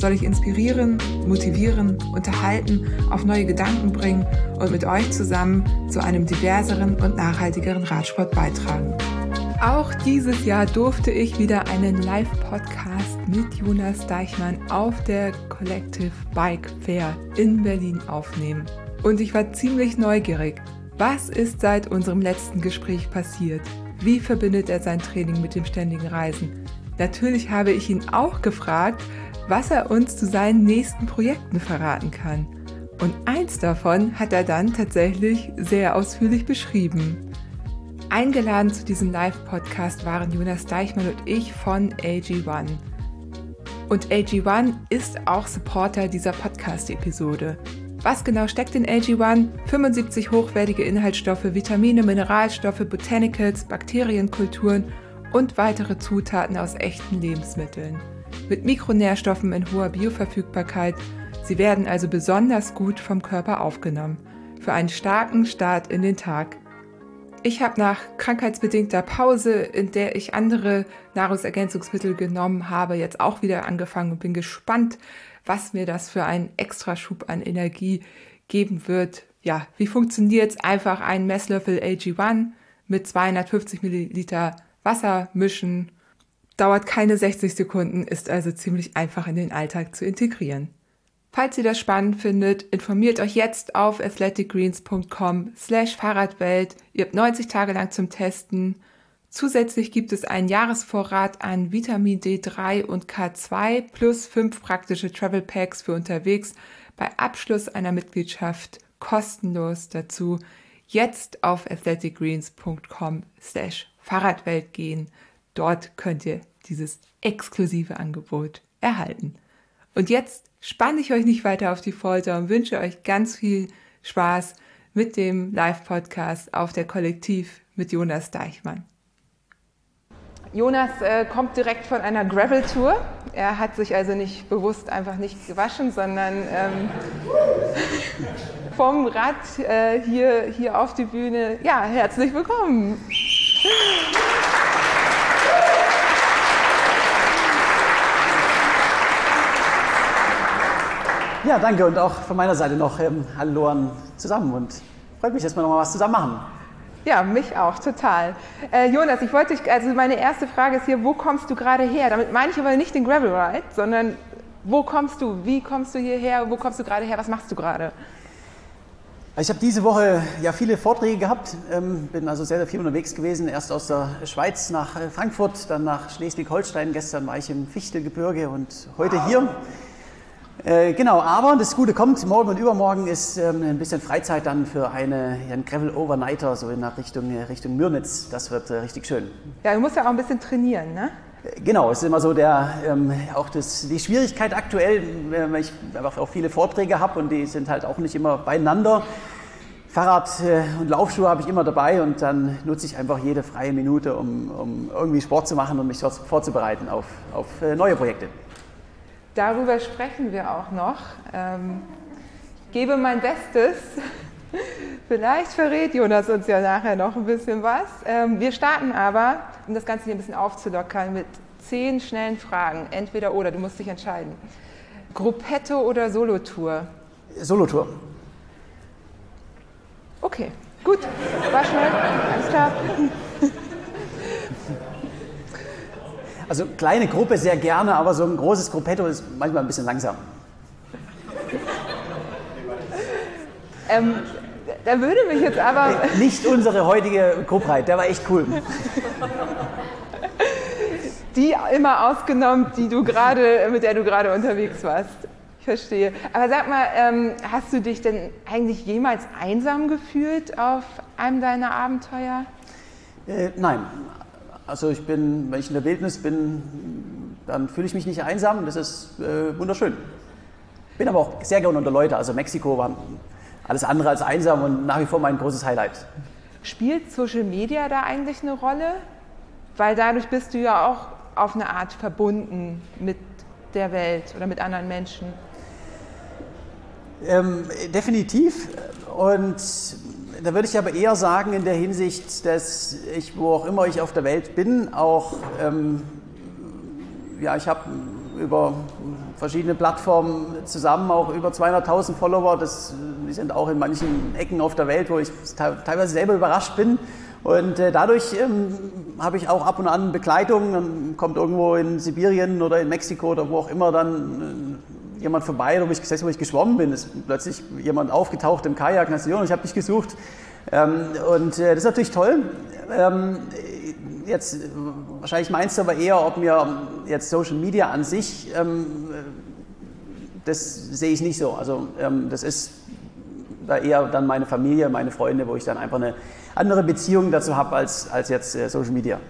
soll ich inspirieren, motivieren, unterhalten, auf neue Gedanken bringen und mit euch zusammen zu einem diverseren und nachhaltigeren Radsport beitragen. Auch dieses Jahr durfte ich wieder einen Live-Podcast mit Jonas Deichmann auf der Collective Bike Fair in Berlin aufnehmen. Und ich war ziemlich neugierig. Was ist seit unserem letzten Gespräch passiert? Wie verbindet er sein Training mit dem ständigen Reisen? Natürlich habe ich ihn auch gefragt, was er uns zu seinen nächsten Projekten verraten kann. Und eins davon hat er dann tatsächlich sehr ausführlich beschrieben. Eingeladen zu diesem Live-Podcast waren Jonas Deichmann und ich von AG1. Und AG1 ist auch Supporter dieser Podcast-Episode. Was genau steckt in AG1? 75 hochwertige Inhaltsstoffe, Vitamine, Mineralstoffe, Botanicals, Bakterienkulturen und weitere Zutaten aus echten Lebensmitteln. Mit Mikronährstoffen in hoher Bioverfügbarkeit. Sie werden also besonders gut vom Körper aufgenommen. Für einen starken Start in den Tag. Ich habe nach krankheitsbedingter Pause, in der ich andere Nahrungsergänzungsmittel genommen habe, jetzt auch wieder angefangen und bin gespannt, was mir das für einen Extraschub an Energie geben wird. Ja, wie funktioniert es? Einfach einen Messlöffel AG1 mit 250 Milliliter Wasser mischen. Dauert keine 60 Sekunden, ist also ziemlich einfach in den Alltag zu integrieren. Falls ihr das spannend findet, informiert euch jetzt auf athleticgreens.com slash Fahrradwelt. Ihr habt 90 Tage lang zum Testen. Zusätzlich gibt es einen Jahresvorrat an Vitamin D3 und K2 plus fünf praktische Travel Packs für unterwegs bei Abschluss einer Mitgliedschaft kostenlos dazu. Jetzt auf athleticgreens.com slash Fahrradwelt gehen. Dort könnt ihr dieses exklusive Angebot erhalten. Und jetzt spanne ich euch nicht weiter auf die Folter und wünsche euch ganz viel Spaß mit dem Live-Podcast auf der Kollektiv mit Jonas Deichmann. Jonas äh, kommt direkt von einer Gravel-Tour. Er hat sich also nicht bewusst einfach nicht gewaschen, sondern ähm, vom Rad äh, hier, hier auf die Bühne. Ja, herzlich willkommen. Ja, danke und auch von meiner Seite noch ähm, Hallo an zusammen und freut mich, dass wir noch mal was zusammen machen. Ja, mich auch, total. Äh, Jonas, ich wollte dich, also meine erste Frage ist hier, wo kommst du gerade her? Damit meine ich aber nicht den Gravel Ride, sondern wo kommst du? Wie kommst du hierher? Wo kommst du gerade her? Was machst du gerade? Ich habe diese Woche ja viele Vorträge gehabt, ähm, bin also sehr, sehr viel unterwegs gewesen. Erst aus der Schweiz nach äh, Frankfurt, dann nach Schleswig-Holstein. Gestern war ich im Fichtelgebirge und heute wow. hier. Äh, genau, aber das Gute kommt, morgen und übermorgen ist ähm, ein bisschen Freizeit dann für eine, einen Gravel Overnighter, so in Richtung, äh, Richtung Mürnitz. Das wird äh, richtig schön. Ja, du musst ja auch ein bisschen trainieren, ne? Äh, genau, es ist immer so der, ähm, auch das, die Schwierigkeit aktuell, weil ich einfach auch viele Vorträge habe und die sind halt auch nicht immer beieinander. Fahrrad äh, und Laufschuhe habe ich immer dabei und dann nutze ich einfach jede freie Minute, um, um irgendwie Sport zu machen und mich vorzubereiten auf, auf äh, neue Projekte. Darüber sprechen wir auch noch. Ähm, ich gebe mein Bestes. Vielleicht verrät Jonas uns ja nachher noch ein bisschen was. Ähm, wir starten aber, um das Ganze hier ein bisschen aufzulockern, mit zehn schnellen Fragen. Entweder oder, du musst dich entscheiden. Gruppetto oder Solotour? Solotour. Okay, gut. War schnell. Alles klar. Also kleine Gruppe sehr gerne, aber so ein großes Gruppetto ist manchmal ein bisschen langsam. Ähm, da würde mich jetzt aber. Nicht unsere heutige Gruppheit, der war echt cool. Die immer ausgenommen, die du gerade, mit der du gerade unterwegs warst. Ich verstehe. Aber sag mal, ähm, hast du dich denn eigentlich jemals einsam gefühlt auf einem deiner Abenteuer? Äh, nein, also ich bin, wenn ich in der Wildnis bin, dann fühle ich mich nicht einsam. Das ist äh, wunderschön. Bin aber auch sehr gerne unter Leute. Also Mexiko war alles andere als einsam und nach wie vor mein großes Highlight. Spielt Social Media da eigentlich eine Rolle? Weil dadurch bist du ja auch auf eine Art verbunden mit der Welt oder mit anderen Menschen. Ähm, definitiv. Und da würde ich aber eher sagen, in der Hinsicht, dass ich, wo auch immer ich auf der Welt bin, auch, ähm, ja, ich habe über verschiedene Plattformen zusammen auch über 200.000 Follower. Das, die sind auch in manchen Ecken auf der Welt, wo ich teilweise selber überrascht bin. Und äh, dadurch ähm, habe ich auch ab und an Begleitung. Dann kommt irgendwo in Sibirien oder in Mexiko oder wo auch immer dann äh, jemand vorbei, wo ich, wo ich geschwommen bin, ist plötzlich jemand aufgetaucht im Kajak und sagt, ich habe dich gesucht. Ähm, und äh, das ist natürlich toll. Ähm, jetzt, wahrscheinlich meinst du aber eher, ob mir jetzt Social Media an sich, ähm, das sehe ich nicht so. Also das ist da eher dann meine Familie, meine Freunde, wo ich dann einfach eine andere Beziehung dazu habe als, als jetzt äh, Social Media.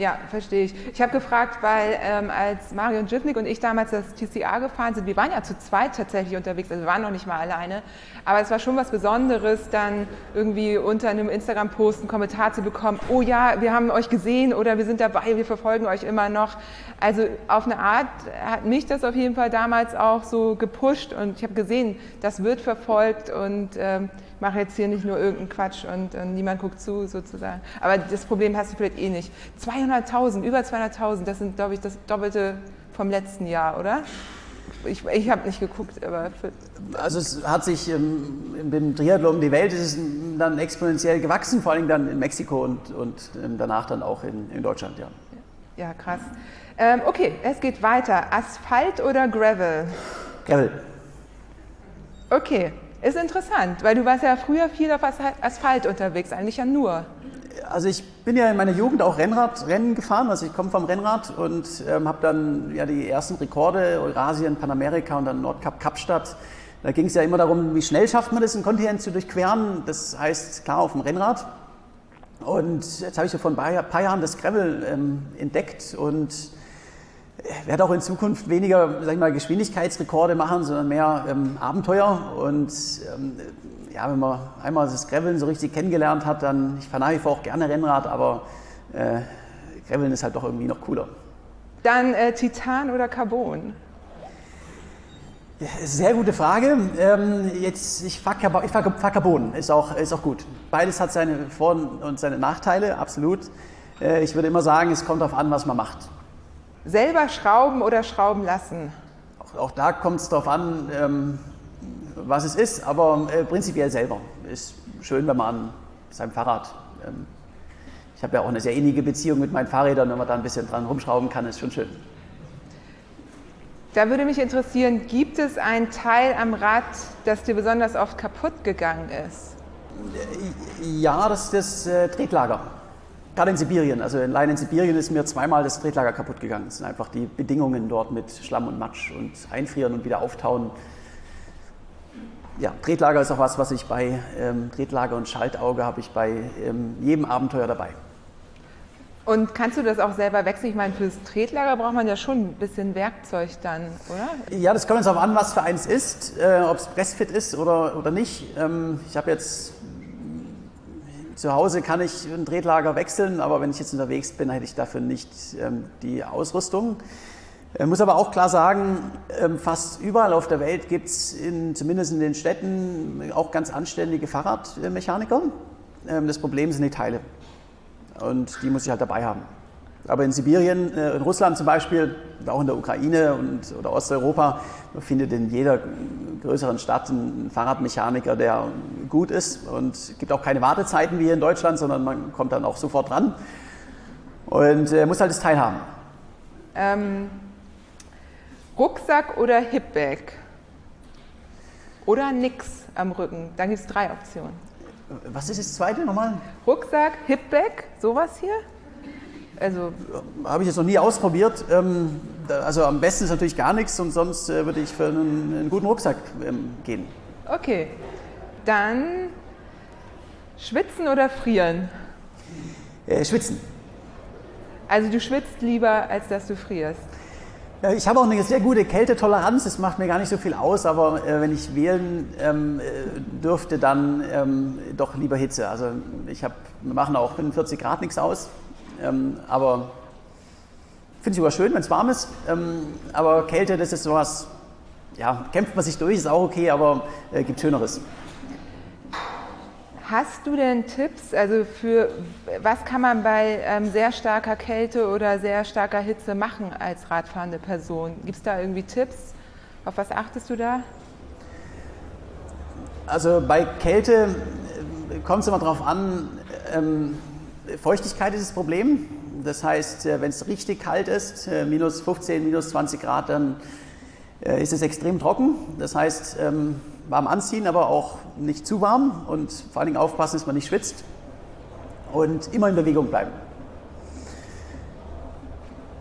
Ja, verstehe ich. Ich habe gefragt, weil ähm, als Marion Jivnik und ich damals das TCA gefahren sind, wir waren ja zu zweit tatsächlich unterwegs, also wir waren noch nicht mal alleine, aber es war schon was Besonderes, dann irgendwie unter einem Instagram-Post einen Kommentar zu bekommen, oh ja, wir haben euch gesehen oder wir sind dabei, wir verfolgen euch immer noch. Also auf eine Art hat mich das auf jeden Fall damals auch so gepusht und ich habe gesehen, das wird verfolgt und ähm, mache jetzt hier nicht nur irgendeinen Quatsch und, und, niemand guckt zu sozusagen. Aber das Problem hast du vielleicht eh nicht. 200.000, über 200.000, das sind, glaube ich, das Doppelte vom letzten Jahr, oder? Ich, ich habe nicht geguckt, aber. Also es hat sich ähm, im Triathlon um die Welt ist dann exponentiell gewachsen, vor allem dann in Mexiko und, und ähm, danach dann auch in, in Deutschland, ja. Ja, krass. Ähm, okay, es geht weiter. Asphalt oder Gravel? Gravel. Okay, ist interessant, weil du warst ja früher viel auf Asphalt unterwegs, eigentlich ja nur. Also ich bin ja in meiner Jugend auch Rennradrennen gefahren, also ich komme vom Rennrad und ähm, habe dann ja die ersten Rekorde, Eurasien, Panamerika und dann Nordkap Kapstadt. Da ging es ja immer darum, wie schnell schafft man es, einen Kontinent zu durchqueren. Das heißt, klar, auf dem Rennrad. Und jetzt habe ich ja vor ein paar Jahren das Gravel ähm, entdeckt und werde auch in Zukunft weniger sag ich mal, Geschwindigkeitsrekorde machen, sondern mehr ähm, Abenteuer. Und ähm, ja, wenn man einmal das Graveln so richtig kennengelernt hat, dann, ich fahre nach wie vor auch gerne Rennrad, aber äh, Graveln ist halt doch irgendwie noch cooler. Dann äh, Titan oder Carbon? Sehr gute Frage. Ähm, jetzt, ich fahre Carbon, fahr, fahr Carbon, ist auch, ist auch gut. Beides hat seine Vor- und seine Nachteile, absolut. Äh, ich würde immer sagen, es kommt darauf an, was man macht. Selber schrauben oder schrauben lassen? Auch, auch da kommt es darauf an, ähm, was es ist, aber äh, prinzipiell selber. Ist schön, wenn man an seinem Fahrrad. Ähm, ich habe ja auch eine sehr innige Beziehung mit meinen Fahrrädern, wenn man da ein bisschen dran rumschrauben kann, ist schon schön. Da würde mich interessieren, gibt es ein Teil am Rad, das dir besonders oft kaputt gegangen ist? Ja, das ist das äh, Tretlager. Gerade in Sibirien, also allein in Sibirien ist mir zweimal das Tretlager kaputt gegangen. Es sind einfach die Bedingungen dort mit Schlamm und Matsch und Einfrieren und wieder auftauen. Ja, Tretlager ist auch was, was ich bei ähm, Tretlager und Schaltauge habe ich bei ähm, jedem Abenteuer dabei. Und kannst du das auch selber wechseln? Ich meine, fürs Tretlager braucht man ja schon ein bisschen Werkzeug dann, oder? Ja, das kommt jetzt darauf an, was für eins ist, äh, ob es Pressfit ist oder, oder nicht. Ähm, ich habe jetzt zu Hause kann ich ein Tretlager wechseln, aber wenn ich jetzt unterwegs bin, hätte ich dafür nicht ähm, die Ausrüstung. Ich muss aber auch klar sagen, ähm, fast überall auf der Welt gibt es zumindest in den Städten auch ganz anständige Fahrradmechaniker. Ähm, das Problem sind die Teile und die muss ich halt dabei haben. Aber in Sibirien, äh, in Russland zum Beispiel, auch in der Ukraine und, oder Osteuropa, findet in jeder größeren Stadt einen Fahrradmechaniker, der gut ist. Und es gibt auch keine Wartezeiten wie hier in Deutschland, sondern man kommt dann auch sofort dran und äh, muss halt das Teil haben. Ähm, Rucksack oder Hipbag? Oder nix am Rücken? Dann gibt es drei Optionen. Was ist das zweite nochmal? Rucksack, Hipbag, sowas hier? Also habe ich jetzt noch nie ausprobiert. Ähm, also am besten ist natürlich gar nichts und sonst äh, würde ich für einen, einen guten Rucksack ähm, gehen. Okay, dann schwitzen oder frieren? Äh, schwitzen. Also du schwitzt lieber, als dass du frierst? Ich habe auch eine sehr gute Kältetoleranz, es macht mir gar nicht so viel aus, aber äh, wenn ich wählen ähm, äh, dürfte, dann ähm, doch lieber Hitze. Also ich habe, wir machen auch 45 Grad nichts aus, ähm, aber finde ich sogar schön, wenn es warm ist. Ähm, aber Kälte, das ist sowas, ja, kämpft man sich durch, ist auch okay, aber äh, gibt Schöneres. Hast du denn Tipps, also für was kann man bei ähm, sehr starker Kälte oder sehr starker Hitze machen als radfahrende Person? Gibt es da irgendwie Tipps? Auf was achtest du da? Also bei Kälte äh, kommt es immer darauf an, ähm, Feuchtigkeit ist das Problem. Das heißt, äh, wenn es richtig kalt ist, äh, minus 15, minus 20 Grad, dann ist es extrem trocken. Das heißt, ähm, warm anziehen, aber auch nicht zu warm und vor allen Dingen aufpassen, dass man nicht schwitzt und immer in Bewegung bleiben.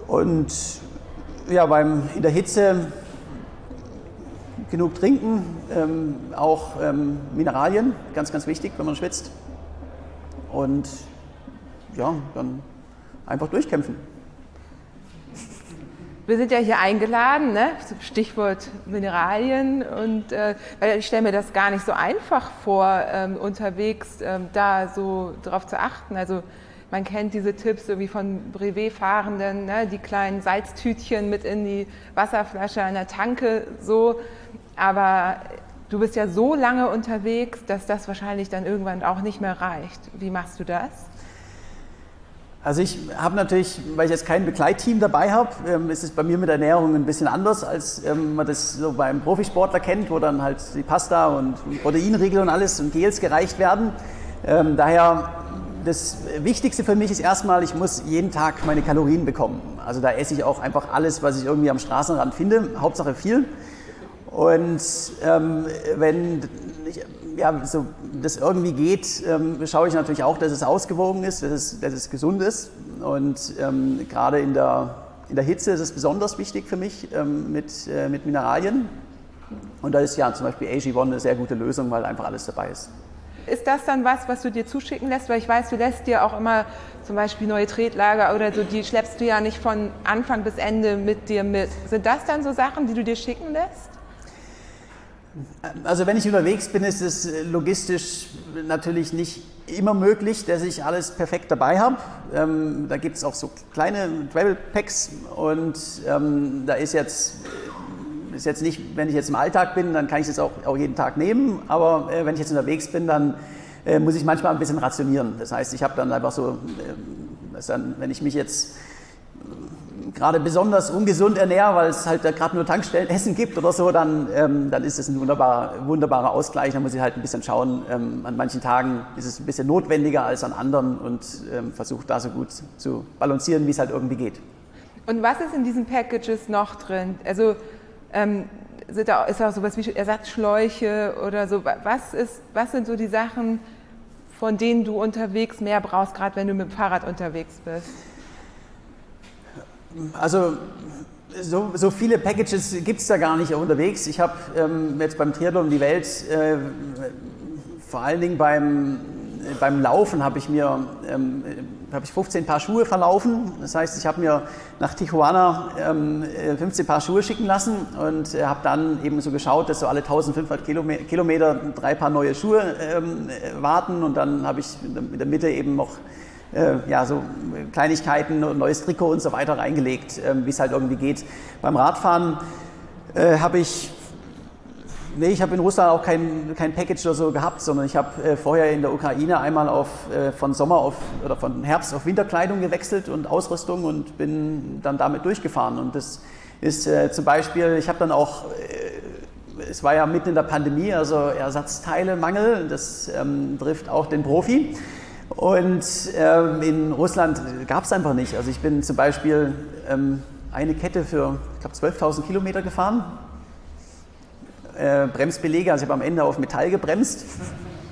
Und ja, beim, in der Hitze genug trinken, ähm, auch ähm, Mineralien, ganz, ganz wichtig, wenn man schwitzt. Und ja, dann einfach durchkämpfen. Wir sind ja hier eingeladen, ne? Stichwort Mineralien. Und äh, ich stelle mir das gar nicht so einfach vor, ähm, unterwegs ähm, da so drauf zu achten. Also man kennt diese Tipps so wie von Brevet-Fahrenden, ne? die kleinen Salztütchen mit in die Wasserflasche an der Tanke, so. Aber du bist ja so lange unterwegs, dass das wahrscheinlich dann irgendwann auch nicht mehr reicht. Wie machst du das? Also ich habe natürlich, weil ich jetzt kein Begleitteam dabei habe, ähm, ist es bei mir mit Ernährung ein bisschen anders, als ähm, man das so beim Profisportler kennt, wo dann halt die Pasta und Proteinriegel und alles und Gels gereicht werden. Ähm, daher das Wichtigste für mich ist erstmal, ich muss jeden Tag meine Kalorien bekommen. Also da esse ich auch einfach alles, was ich irgendwie am Straßenrand finde, Hauptsache viel. Und ähm, wenn ja, so das irgendwie geht, ähm, schaue ich natürlich auch, dass es ausgewogen ist, dass es, dass es gesund ist. Und ähm, gerade in der, in der Hitze ist es besonders wichtig für mich ähm, mit, äh, mit Mineralien. Und da ist ja zum Beispiel AG1 eine sehr gute Lösung, weil einfach alles dabei ist. Ist das dann was, was du dir zuschicken lässt? Weil ich weiß, du lässt dir auch immer zum Beispiel neue Tretlager oder so, die schleppst du ja nicht von Anfang bis Ende mit dir mit. Sind das dann so Sachen, die du dir schicken lässt? Also wenn ich unterwegs bin, ist es logistisch natürlich nicht immer möglich, dass ich alles perfekt dabei habe. Ähm, da gibt es auch so kleine Travel Packs und ähm, da ist jetzt, ist jetzt nicht, wenn ich jetzt im Alltag bin, dann kann ich es auch, auch jeden Tag nehmen, aber äh, wenn ich jetzt unterwegs bin, dann äh, muss ich manchmal ein bisschen rationieren. Das heißt, ich habe dann einfach so, äh, dann, wenn ich mich jetzt gerade besonders ungesund ernähre, weil es halt gerade nur Tankstellenessen gibt oder so, dann, ähm, dann ist es ein wunderbarer, wunderbarer Ausgleich. Da muss ich halt ein bisschen schauen. Ähm, an manchen Tagen ist es ein bisschen notwendiger als an anderen und ähm, versuche da so gut zu balancieren, wie es halt irgendwie geht. Und was ist in diesen Packages noch drin? Also ähm, sind da, ist da auch sowas wie Ersatzschläuche oder so? Was, ist, was sind so die Sachen, von denen du unterwegs mehr brauchst, gerade wenn du mit dem Fahrrad unterwegs bist? Also so, so, viele Packages gibt es da gar nicht unterwegs. Ich habe ähm, jetzt beim Triathlon die Welt, äh, vor allen Dingen beim, beim Laufen habe ich mir ähm, hab ich 15 Paar Schuhe verlaufen. Das heißt, ich habe mir nach Tijuana ähm, 15 Paar Schuhe schicken lassen und äh, habe dann eben so geschaut, dass so alle 1500 Kilometer, drei Paar neue Schuhe ähm, warten und dann habe ich in der Mitte eben noch äh, ja, so Kleinigkeiten, neues Trikot und so weiter reingelegt, äh, wie es halt irgendwie geht. Beim Radfahren äh, habe ich, nee, ich habe in Russland auch kein, kein Package oder so gehabt, sondern ich habe äh, vorher in der Ukraine einmal auf, äh, von Sommer auf, oder von Herbst auf Winterkleidung gewechselt und Ausrüstung und bin dann damit durchgefahren. Und das ist äh, zum Beispiel, ich habe dann auch es war ja mitten in der Pandemie, also Ersatzteilemangel, das ähm, trifft auch den Profi. Und ähm, in Russland gab es einfach nicht. Also ich bin zum Beispiel ähm, eine Kette für, ich glaube, 12.000 Kilometer gefahren. Äh, Bremsbelege, also ich habe am Ende auf Metall gebremst,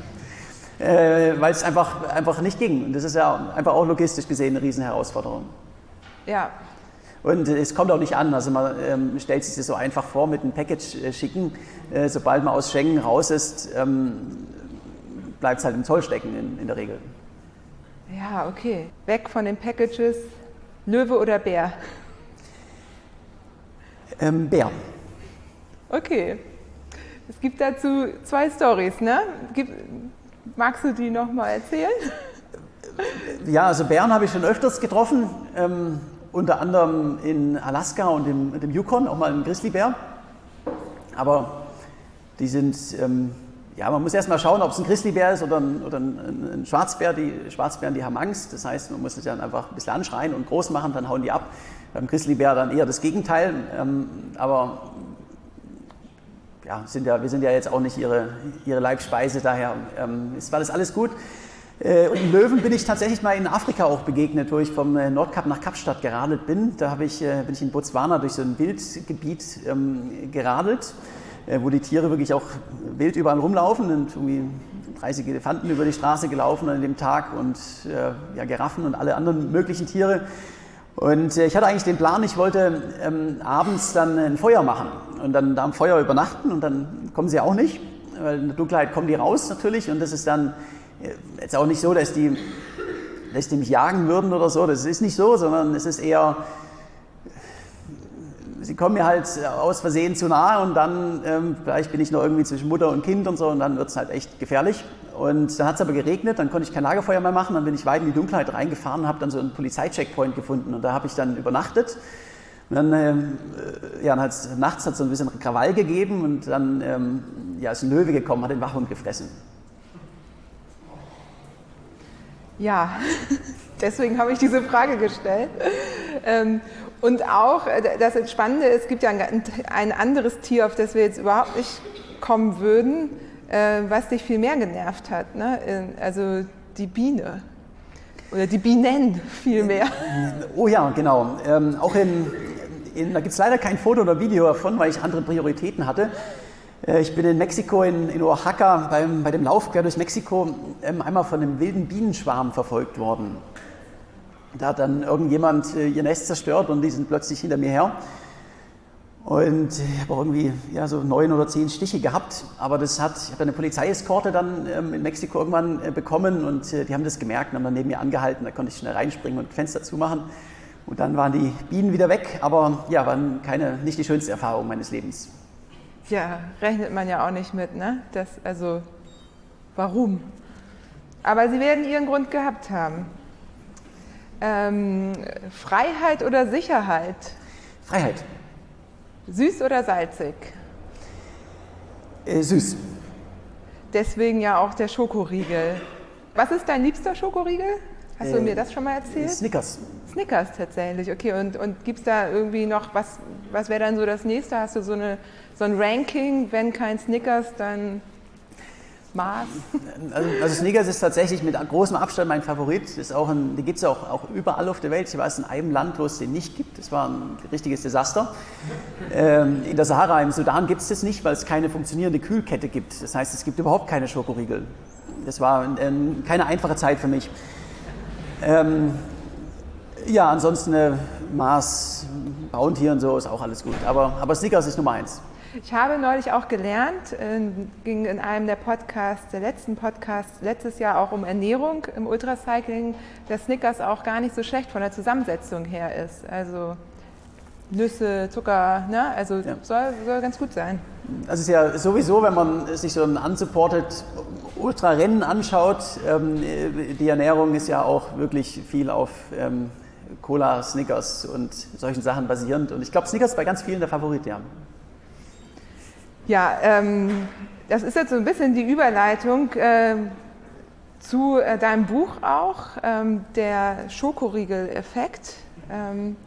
äh, weil es einfach, einfach nicht ging. Und das ist ja einfach auch logistisch gesehen eine Riesenherausforderung. Ja. Und es kommt auch nicht an. Also man ähm, stellt sich das so einfach vor mit einem Package äh, schicken. Äh, sobald man aus Schengen raus ist, ähm, bleibt es halt im Zoll stecken in, in der Regel. Ja, okay. Weg von den Packages. Löwe oder Bär? Ähm, Bär. Okay. Es gibt dazu zwei Stories, ne? Gib, magst du die nochmal erzählen? Ja, also Bären habe ich schon öfters getroffen, ähm, unter anderem in Alaska und im, dem Yukon, auch mal ein Grizzlybär. Aber die sind, ähm, ja, man muss erst mal schauen, ob es ein Grizzlybär ist oder ein, oder ein, Schwarzbär. Die Schwarzbären, die haben Angst. Das heißt, man muss sich dann einfach ein bisschen anschreien und groß machen, dann hauen die ab. Beim Grizzlybär dann eher das Gegenteil. Ähm, aber ja, sind ja, wir sind ja jetzt auch nicht ihre, ihre Leibspeise, daher ähm, ist, war das alles gut. Äh, und Löwen bin ich tatsächlich mal in Afrika auch begegnet, wo ich vom äh, Nordkap nach Kapstadt geradelt bin. Da ich, äh, bin ich in Botswana durch so ein Wildgebiet ähm, geradelt, wo die Tiere wirklich auch wild überall rumlaufen und irgendwie 30 Elefanten über die Straße gelaufen an dem Tag und äh, ja, Giraffen und alle anderen möglichen Tiere. Und äh, ich hatte eigentlich den Plan, ich wollte ähm, abends dann ein Feuer machen und dann da am Feuer übernachten und dann kommen sie auch nicht, weil in der Dunkelheit kommen die raus natürlich und das ist dann äh, jetzt auch nicht so, dass die, dass die mich jagen würden oder so, das ist nicht so, sondern es ist eher, sie kommen mir halt aus Versehen zu nahe und dann, ähm, vielleicht bin ich noch irgendwie zwischen Mutter und Kind und so und dann wird es halt echt gefährlich. Und dann hat es aber geregnet, dann konnte ich kein Lagerfeuer mehr machen, dann bin ich weit in die Dunkelheit reingefahren und habe dann so einen Polizeicheckpoint gefunden und da habe ich dann übernachtet. Und dann, ähm, äh, ja, dann hat's, nachts hat es so ein bisschen Krawall gegeben und dann ähm, ja, ist ein Löwe gekommen, hat den Wachhund gefressen. Ja, deswegen habe ich diese Frage gestellt. Und auch, äh, das Spannende, es gibt ja ein anderes Tier, auf das wir jetzt überhaupt nicht kommen würden, äh, was dich viel mehr genervt hat. Ne? Also die Biene. Oder die Bienen vielmehr. Oh ja, genau. Ähm, auch in, in da gibt es leider kein Foto oder Video davon, weil ich andere Prioritäten hatte. Äh, ich bin in Mexiko, in, in Oaxaca, beim, bei dem Lauf quer durch Mexiko, ähm, einmal von einem wilden Bienenschwarm verfolgt worden. Da hat dann irgendjemand äh, ihr Nest zerstört und die sind plötzlich hinter mir her. Und ich habe irgendwie ja, so neun oder zehn Stiche gehabt. Aber das hat, ich habe eine Polizeieskorte dann ähm, in Mexiko irgendwann äh, bekommen und äh, die haben das gemerkt und haben dann neben mir angehalten. Da konnte ich schnell reinspringen und Fenster zumachen. Und dann waren die Bienen wieder weg. Aber ja, waren keine, nicht die schönste Erfahrung meines Lebens. Ja, rechnet man ja auch nicht mit, ne? Das, also, warum? Aber sie werden ihren Grund gehabt haben. Ähm, Freiheit oder Sicherheit? Freiheit. Süß oder salzig? Äh, süß. Deswegen ja auch der Schokoriegel. Was ist dein liebster Schokoriegel? Hast du äh, mir das schon mal erzählt? Snickers. Snickers tatsächlich, okay. Und, und gibt es da irgendwie noch, was, was wäre dann so das nächste? Hast du so, eine, so ein Ranking, wenn kein Snickers, dann Mars? Also, also Snickers ist tatsächlich mit großem Abstand mein Favorit. Ist auch ein, die gibt es auch, auch überall auf der Welt. Ich weiß in einem Land, wo es den nicht gibt. Das war ein richtiges Desaster. Ähm, in der Sahara im Sudan gibt es das nicht, weil es keine funktionierende Kühlkette gibt. Das heißt, es gibt überhaupt keine Schokoriegel. Das war ein, keine einfache Zeit für mich. Ähm, ja, ansonsten äh, Mars, Bounty und so ist auch alles gut. Aber, aber Snickers ist Nummer eins. Ich habe neulich auch gelernt, äh, ging in einem der Podcasts, der letzten Podcasts, letztes Jahr auch um Ernährung im Ultracycling, dass Snickers auch gar nicht so schlecht von der Zusammensetzung her ist. Also Nüsse, Zucker, ne? also ja. soll, soll ganz gut sein. Also es ist ja sowieso, wenn man sich so ein unsupported Ultrarennen anschaut, ähm, die Ernährung ist ja auch wirklich viel auf ähm, Cola, Snickers und solchen Sachen basierend. Und ich glaube, Snickers bei ganz vielen der Favorit, ja. Ja, ähm, das ist jetzt so ein bisschen die Überleitung äh, zu äh, deinem Buch auch, ähm, der Schokoriegel-Effekt. Ähm,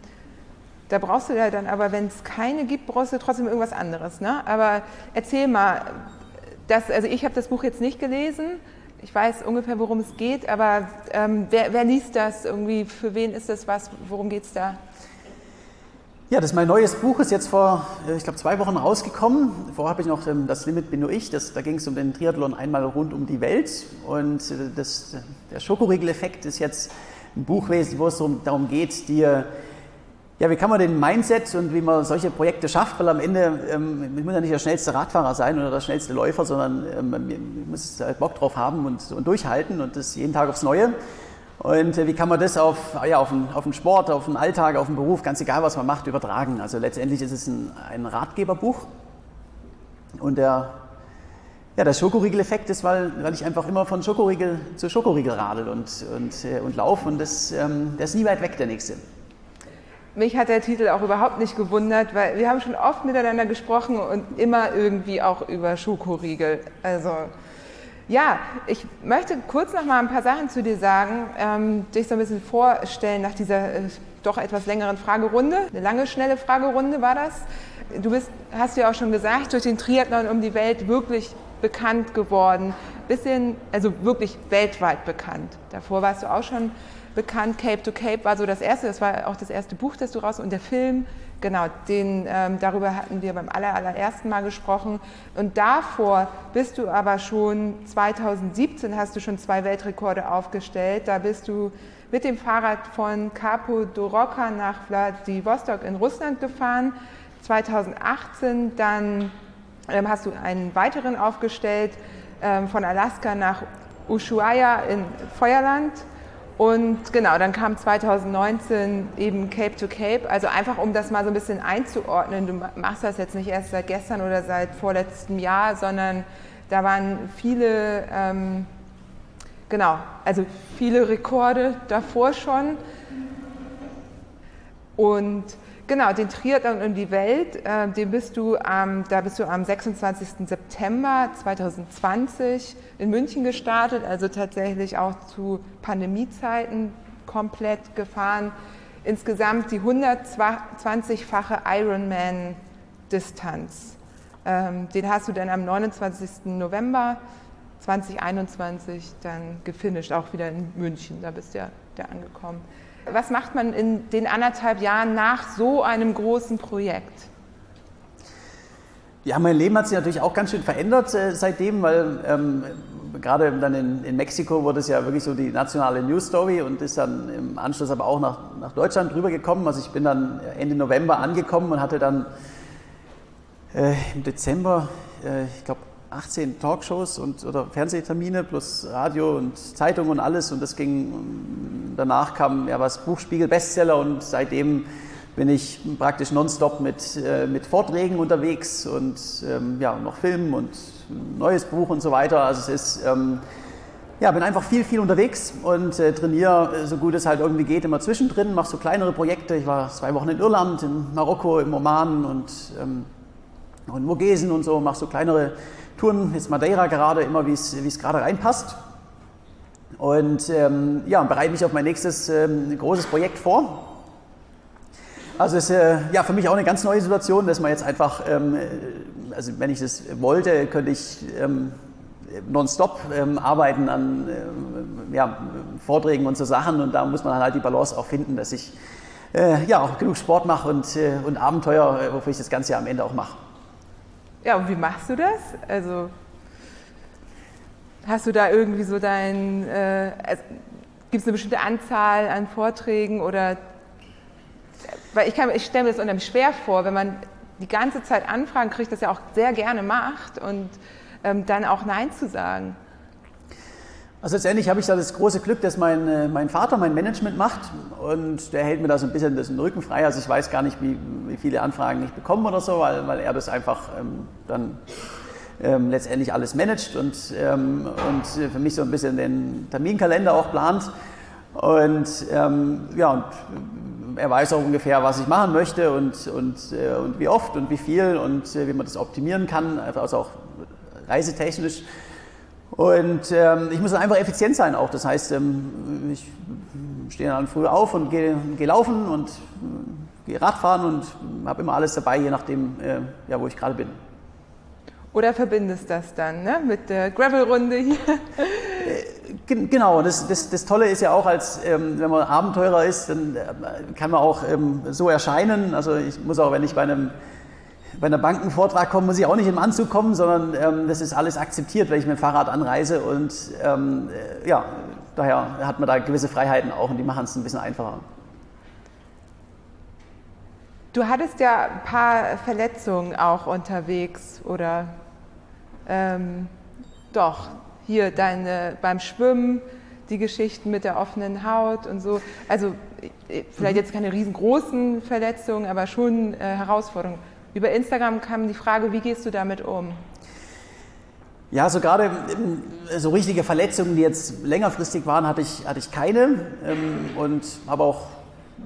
da brauchst du ja dann aber, wenn es keine gibt, brauchst du trotzdem irgendwas anderes. Ne? Aber erzähl mal, das, also ich habe das Buch jetzt nicht gelesen. Ich weiß ungefähr, worum es geht, aber ähm, wer, wer liest das irgendwie? Für wen ist das was? Worum geht es da? Ja, das ist mein neues Buch, ist jetzt vor, äh, ich glaube, zwei Wochen rausgekommen. Vorher habe ich noch ähm, Das Limit bin nur ich. Das, da ging es um den Triathlon einmal rund um die Welt. Und äh, das, der Schokoriegel-Effekt ist jetzt ein Buch, wo es darum geht, dir, ja, wie kann man den Mindset und wie man solche Projekte schafft, weil am Ende ähm, muss ja nicht der schnellste Radfahrer sein oder der schnellste Läufer, sondern ähm, man muss halt Bock drauf haben und, und durchhalten und das jeden Tag aufs Neue. Und äh, wie kann man das auf, ja, auf, den, auf den Sport, auf den Alltag, auf den Beruf, ganz egal was man macht, übertragen? Also letztendlich ist es ein, ein Ratgeberbuch. Und der, ja, der Schokoriegel-Effekt ist, weil, weil ich einfach immer von Schokoriegel zu Schokoriegel radel und, und, äh, und laufe. Und das, ähm, der ist nie weit weg, der nächste. Mich hat der Titel auch überhaupt nicht gewundert, weil wir haben schon oft miteinander gesprochen und immer irgendwie auch über Schokoriegel. Also ja, ich möchte kurz noch mal ein paar Sachen zu dir sagen, ähm, dich so ein bisschen vorstellen nach dieser äh, doch etwas längeren Fragerunde. Eine lange, schnelle Fragerunde war das. Du bist, hast ja auch schon gesagt, durch den Triathlon um die Welt wirklich bekannt geworden. Bisschen, also wirklich weltweit bekannt. Davor warst du auch schon bekannt. Cape to Cape war so das erste, das war auch das erste Buch, das du raus und der Film, genau, den, ähm, darüber hatten wir beim aller, allerersten Mal gesprochen. Und davor bist du aber schon 2017 hast du schon zwei Weltrekorde aufgestellt. Da bist du mit dem Fahrrad von Capo Doroka nach Vladivostok in Russland gefahren. 2018 dann ähm, hast du einen weiteren aufgestellt ähm, von Alaska nach Ushuaia in Feuerland und genau, dann kam 2019 eben Cape to Cape. Also einfach, um das mal so ein bisschen einzuordnen. Du machst das jetzt nicht erst seit gestern oder seit vorletztem Jahr, sondern da waren viele, ähm, genau, also viele Rekorde davor schon. Und Genau, den Triathlon um die Welt, äh, den bist du, ähm, da bist du am 26. September 2020 in München gestartet, also tatsächlich auch zu Pandemiezeiten komplett gefahren. Insgesamt die 120-fache Ironman-Distanz. Ähm, den hast du dann am 29. November 2021 dann gefinisht, auch wieder in München, da bist du ja da angekommen. Was macht man in den anderthalb Jahren nach so einem großen Projekt? Ja, mein Leben hat sich natürlich auch ganz schön verändert äh, seitdem, weil ähm, gerade dann in, in, Mexiko wurde es ja wirklich so die nationale News Story und ist dann im Anschluss aber auch nach, nach Deutschland rübergekommen. Also ich bin dann Ende November angekommen und hatte dann äh, im Dezember, äh, ich glaube, 18 Talkshows und, oder Fernsehtermine plus Radio und Zeitung und alles und das ging, danach kam ja was Buchspiegel Bestseller und seitdem bin ich praktisch nonstop mit, äh, mit Vorträgen unterwegs und ähm, ja, noch Filmen und neues Buch und so weiter. Also es ist, ähm, ja, bin einfach viel, viel unterwegs und äh, trainiere so gut es halt irgendwie geht immer zwischendrin, mache so kleinere Projekte. Ich war zwei Wochen in Irland, in Marokko, im Oman und, ähm, und Vogesen und so, mache so kleinere Touren, jetzt Madeira gerade, immer wie es gerade reinpasst. Und ähm, ja, bereite mich auf mein nächstes ähm, großes Projekt vor. Also es ist äh, ja für mich auch eine ganz neue Situation, dass man jetzt einfach, ähm, äh, also wenn ich das wollte, könnte ich ähm, nonstop ähm, arbeiten an äh, ja, Vorträgen und so Sachen und da muss man halt die Balance auch finden, dass ich äh, ja auch genug Sport mache und, äh, und Abenteuer, äh, wofür ich das Ganze ja am Ende auch mache. Ja, und wie machst du das? Also hast du da irgendwie so dein, äh, also, gibt es eine bestimmte Anzahl an Vorträgen oder, weil ich, ich stelle mir das unheimlich schwer vor, wenn man die ganze Zeit Anfragen kriegt, das ja auch sehr gerne macht und ähm, dann auch Nein zu sagen. Also letztendlich habe ich da das große Glück, dass mein, äh, mein Vater mein Management macht und der hält mir da so ein bisschen den Rücken frei. Also ich weiß gar nicht, wie, wie viele Anfragen ich bekomme oder so, weil, weil er das einfach ähm, dann ähm, letztendlich alles managt und, ähm, und für mich so ein bisschen den Terminkalender auch plant. Und ähm, ja, und er weiß auch ungefähr, was ich machen möchte und, und, äh, und wie oft und wie viel und äh, wie man das optimieren kann, also auch reisetechnisch. Und ähm, ich muss dann einfach effizient sein auch. Das heißt, ähm, ich stehe dann früh auf und gehe, gehe laufen und äh, gehe Radfahren und habe immer alles dabei, je nachdem, äh, ja, wo ich gerade bin. Oder verbindest das dann ne? mit der Gravel-Runde hier? Äh, genau, das, das, das Tolle ist ja auch, als ähm, wenn man Abenteurer ist, dann äh, kann man auch ähm, so erscheinen. Also ich muss auch, wenn ich bei einem bei einer Bankenvortrag komme, muss ich auch nicht im Anzug kommen, sondern ähm, das ist alles akzeptiert, wenn ich mit dem Fahrrad anreise. Und ähm, äh, ja, daher hat man da gewisse Freiheiten auch und die machen es ein bisschen einfacher. Du hattest ja ein paar Verletzungen auch unterwegs oder ähm, doch, hier deine, beim Schwimmen die Geschichten mit der offenen Haut und so. Also vielleicht jetzt keine riesengroßen Verletzungen, aber schon äh, Herausforderungen. Über Instagram kam die Frage, wie gehst du damit um? Ja, so gerade ähm, so richtige Verletzungen, die jetzt längerfristig waren, hatte ich, hatte ich keine ähm, und habe auch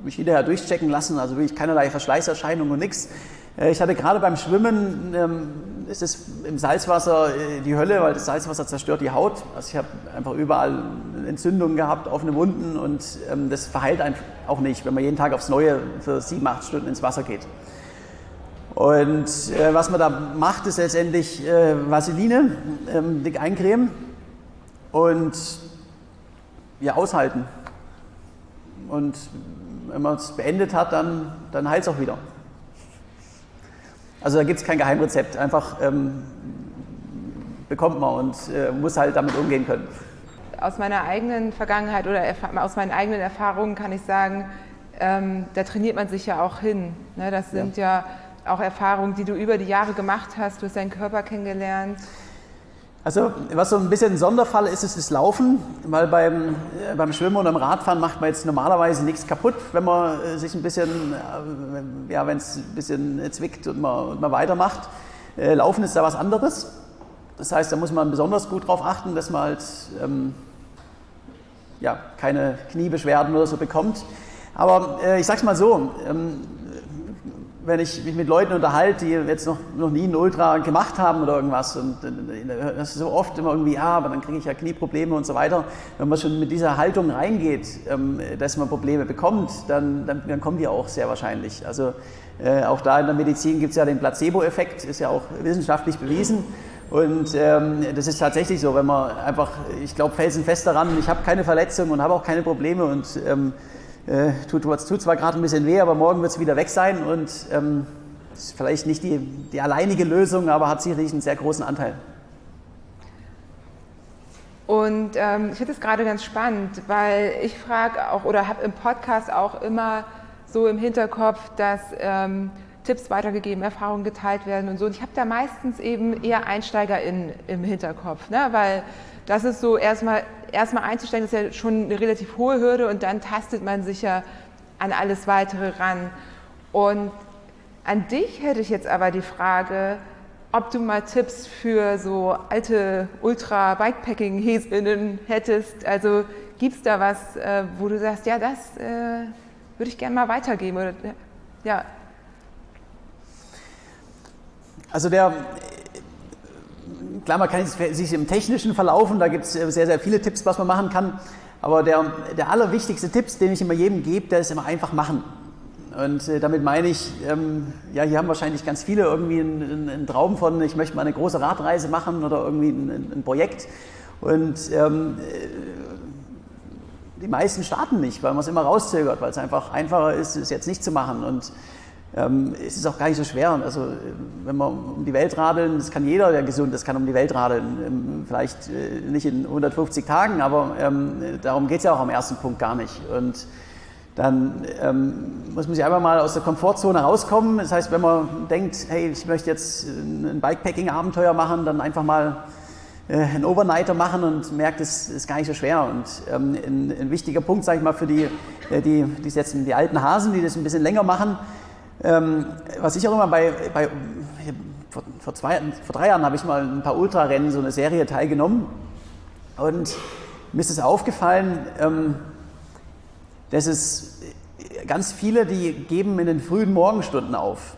mich hinterher durchchecken lassen, also wirklich keinerlei Verschleißerscheinungen und nichts. Äh, ich hatte gerade beim Schwimmen, ähm, ist es im Salzwasser äh, die Hölle, weil das Salzwasser zerstört die Haut. Also ich habe einfach überall Entzündungen gehabt, offene Wunden und ähm, das verheilt einfach auch nicht, wenn man jeden Tag aufs Neue für sieben, acht Stunden ins Wasser geht. Und äh, was man da macht, ist letztendlich äh, Vaseline, ähm, dick eincremen und ja, aushalten. Und wenn man es beendet hat, dann, dann heilt es auch wieder. Also da gibt es kein Geheimrezept, einfach ähm, bekommt man und äh, muss halt damit umgehen können. Aus meiner eigenen Vergangenheit oder aus meinen eigenen Erfahrungen kann ich sagen, ähm, da trainiert man sich ja auch hin. Ne? Das sind ja. ja auch Erfahrungen, die du über die Jahre gemacht hast? Du hast deinen Körper kennengelernt. Also was so ein bisschen ein Sonderfall ist, ist das Laufen, weil beim, äh, beim Schwimmen und beim Radfahren macht man jetzt normalerweise nichts kaputt, wenn man äh, sich ein bisschen, äh, ja, wenn es ein bisschen zwickt und man, und man weitermacht. Laufen ist da was anderes. Das heißt, da muss man besonders gut darauf achten, dass man halt ähm, ja, keine Kniebeschwerden oder so bekommt. Aber äh, ich sag's mal so, ähm, wenn ich mich mit Leuten unterhalte, die jetzt noch, noch nie einen Ultra gemacht haben oder irgendwas, und das ist so oft immer irgendwie, ja, aber dann kriege ich ja Knieprobleme und so weiter. Wenn man schon mit dieser Haltung reingeht, ähm, dass man Probleme bekommt, dann, dann, dann kommen die auch sehr wahrscheinlich. Also äh, auch da in der Medizin gibt es ja den Placebo-Effekt, ist ja auch wissenschaftlich bewiesen. Und ähm, das ist tatsächlich so, wenn man einfach, ich glaube felsenfest daran, ich habe keine Verletzung und habe auch keine Probleme und ähm, äh, tut, tut zwar gerade ein bisschen weh, aber morgen wird es wieder weg sein und ähm, ist vielleicht nicht die, die alleinige Lösung, aber hat sicherlich einen sehr großen Anteil. Und ähm, ich finde es gerade ganz spannend, weil ich frage auch oder habe im Podcast auch immer so im Hinterkopf, dass ähm, Tipps weitergegeben, Erfahrungen geteilt werden und so. Und ich habe da meistens eben eher EinsteigerInnen im Hinterkopf, ne? weil das ist so erstmal, erstmal einzusteigen, ist ja schon eine relativ hohe Hürde und dann tastet man sich ja an alles weitere ran. Und an dich hätte ich jetzt aber die Frage, ob du mal Tipps für so alte Ultra-Bikepacking-Häsinnen hättest. Also gibt es da was, äh, wo du sagst, ja, das äh, würde ich gerne mal weitergeben? Oder, ja. Also der, klar, man kann sich im Technischen verlaufen, da gibt es sehr, sehr viele Tipps, was man machen kann. Aber der, der allerwichtigste Tipp, den ich immer jedem gebe, der ist immer einfach machen. Und äh, damit meine ich, ähm, ja, hier haben wahrscheinlich ganz viele irgendwie einen, einen, Traum von, ich möchte mal eine große Radreise machen oder irgendwie ein, ein Projekt. Und ähm, äh, die meisten starten nicht, weil man es immer rauszögert, weil es einfach einfacher ist, es jetzt nicht zu machen. Und ähm, es ist auch gar nicht so schwer. Also wenn man um die Welt radeln, das kann jeder, der gesund ist, kann um die Welt radeln. Ähm, vielleicht äh, nicht in 150 Tagen, aber ähm, darum geht es ja auch am ersten Punkt gar nicht. Und dann ähm, muss man sich einfach mal aus der Komfortzone rauskommen. Das heißt, wenn man denkt, hey, ich möchte jetzt ein Bikepacking-Abenteuer machen, dann einfach mal äh, einen Overnighter machen und merkt, es ist gar nicht so schwer. Und ähm, ein, ein, wichtiger Punkt, sage ich mal, für die, äh, die, die, setzen, die alten Hasen, die das ein bisschen länger machen, ähm, was ich auch immer bei, bei vor, vor, zwei, vor drei Jahren habe ich mal ein paar Ultrarennen, so eine Serie teilgenommen. Und mir ist es aufgefallen, ähm, dass es ganz viele, die geben in den frühen Morgenstunden auf.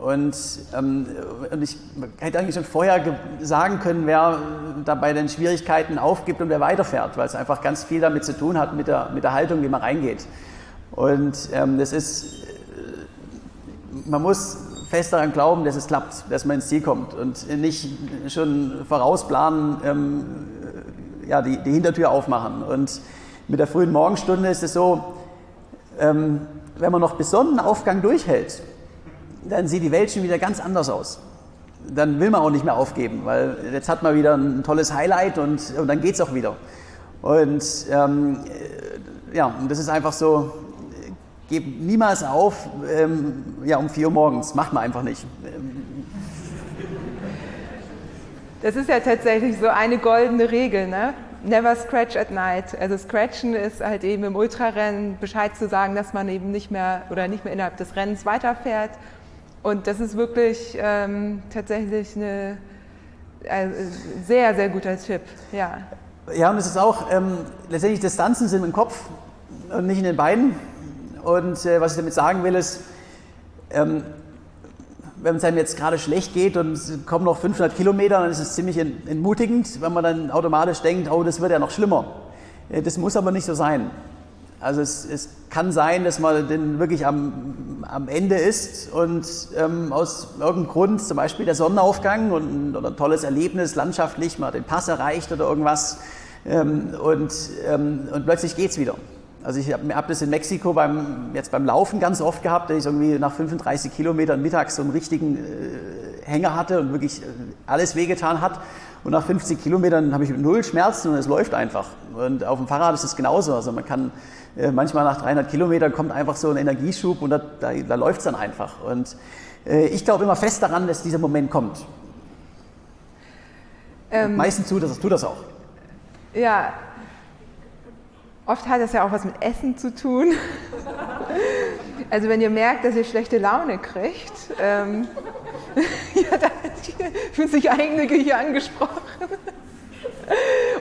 Und, ähm, und ich hätte eigentlich schon vorher sagen können, wer da bei den Schwierigkeiten aufgibt und wer weiterfährt, weil es einfach ganz viel damit zu tun hat, mit der, mit der Haltung, wie man reingeht. Und ähm, das ist man muss fest daran glauben, dass es klappt, dass man ins Ziel kommt und nicht schon vorausplanen, ähm, ja, die, die, Hintertür aufmachen. Und mit der frühen Morgenstunde ist es so, ähm, wenn man noch bis Sonnenaufgang durchhält, dann sieht die Welt schon wieder ganz anders aus. Dann will man auch nicht mehr aufgeben, weil jetzt hat man wieder ein tolles Highlight und, und dann geht es auch wieder. Und ähm, ja, das ist einfach so, gebt niemals auf ähm, ja, um 4 Uhr morgens. Macht man einfach nicht. Das ist ja tatsächlich so eine goldene Regel. Ne? never scratch at night. Also Scratchen ist halt eben im Ultrarennen Bescheid zu sagen, dass man eben nicht mehr oder nicht mehr innerhalb des Rennens weiterfährt. Und das ist wirklich ähm, tatsächlich eine äh, sehr, sehr guter Tipp. Ja, ja und es ist auch ähm, letztendlich Distanzen sind im Kopf und nicht in den Beinen. Und äh, was ich damit sagen will, ist, ähm, wenn es einem jetzt gerade schlecht geht und es kommen noch 500 Kilometer, dann ist es ziemlich entmutigend, wenn man dann automatisch denkt, oh, das wird ja noch schlimmer. Äh, das muss aber nicht so sein. Also es, es kann sein, dass man dann wirklich am, am Ende ist und ähm, aus irgendeinem Grund, zum Beispiel der Sonnenaufgang und, oder ein tolles Erlebnis landschaftlich, man hat den Pass erreicht oder irgendwas ähm, und, ähm, und plötzlich geht es wieder. Also ich habe hab das in Mexiko beim, jetzt beim Laufen ganz oft gehabt, dass ich irgendwie nach 35 Kilometern mittags so einen richtigen äh, Hänger hatte und wirklich äh, alles wehgetan hat. Und nach 50 Kilometern habe ich null Schmerzen und es läuft einfach. Und auf dem Fahrrad ist es genauso. Also man kann äh, manchmal nach 300 Kilometern kommt einfach so ein Energieschub und da, da, da läuft es dann einfach. Und äh, ich glaube immer fest daran, dass dieser Moment kommt. Ähm, meistens tut das, tut das auch. Ja, Oft hat das ja auch was mit Essen zu tun. Also wenn ihr merkt, dass ihr schlechte Laune kriegt, ähm, ja, da fühlt sich einige hier angesprochen.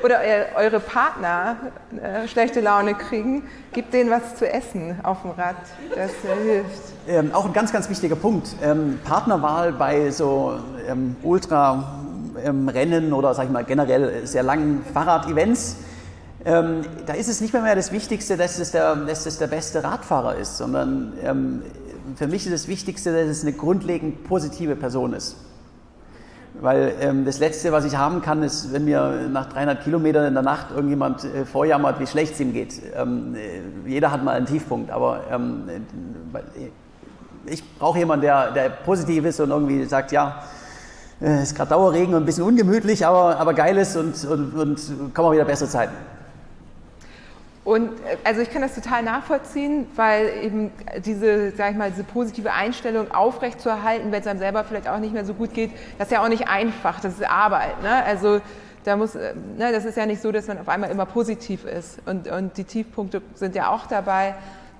Oder eure Partner äh, schlechte Laune kriegen, gebt denen was zu essen auf dem Rad. Das äh, hilft. Ähm, auch ein ganz, ganz wichtiger Punkt. Ähm, Partnerwahl bei so ähm, Ultra-Rennen oder sag ich mal generell sehr langen Fahrrad-Events ähm, da ist es nicht mehr, mehr das Wichtigste, dass es, der, dass es der beste Radfahrer ist, sondern ähm, für mich ist das Wichtigste, dass es eine grundlegend positive Person ist. Weil ähm, das Letzte, was ich haben kann, ist, wenn mir nach 300 Kilometern in der Nacht irgendjemand äh, vorjammert, wie schlecht es ihm geht. Ähm, äh, jeder hat mal einen Tiefpunkt, aber ähm, äh, ich brauche jemanden, der, der positiv ist und irgendwie sagt, ja, es äh, ist gerade Dauerregen und ein bisschen ungemütlich, aber, aber geil ist und, und, und kommen auch wieder bessere Zeiten. Und äh, also ich kann das total nachvollziehen, weil eben diese, sag ich mal, diese positive Einstellung aufrechtzuerhalten, wenn es einem selber vielleicht auch nicht mehr so gut geht, das ist ja auch nicht einfach, das ist Arbeit. Ne? Also da muss, äh, ne, das ist ja nicht so, dass man auf einmal immer positiv ist. Und, und die Tiefpunkte sind ja auch dabei.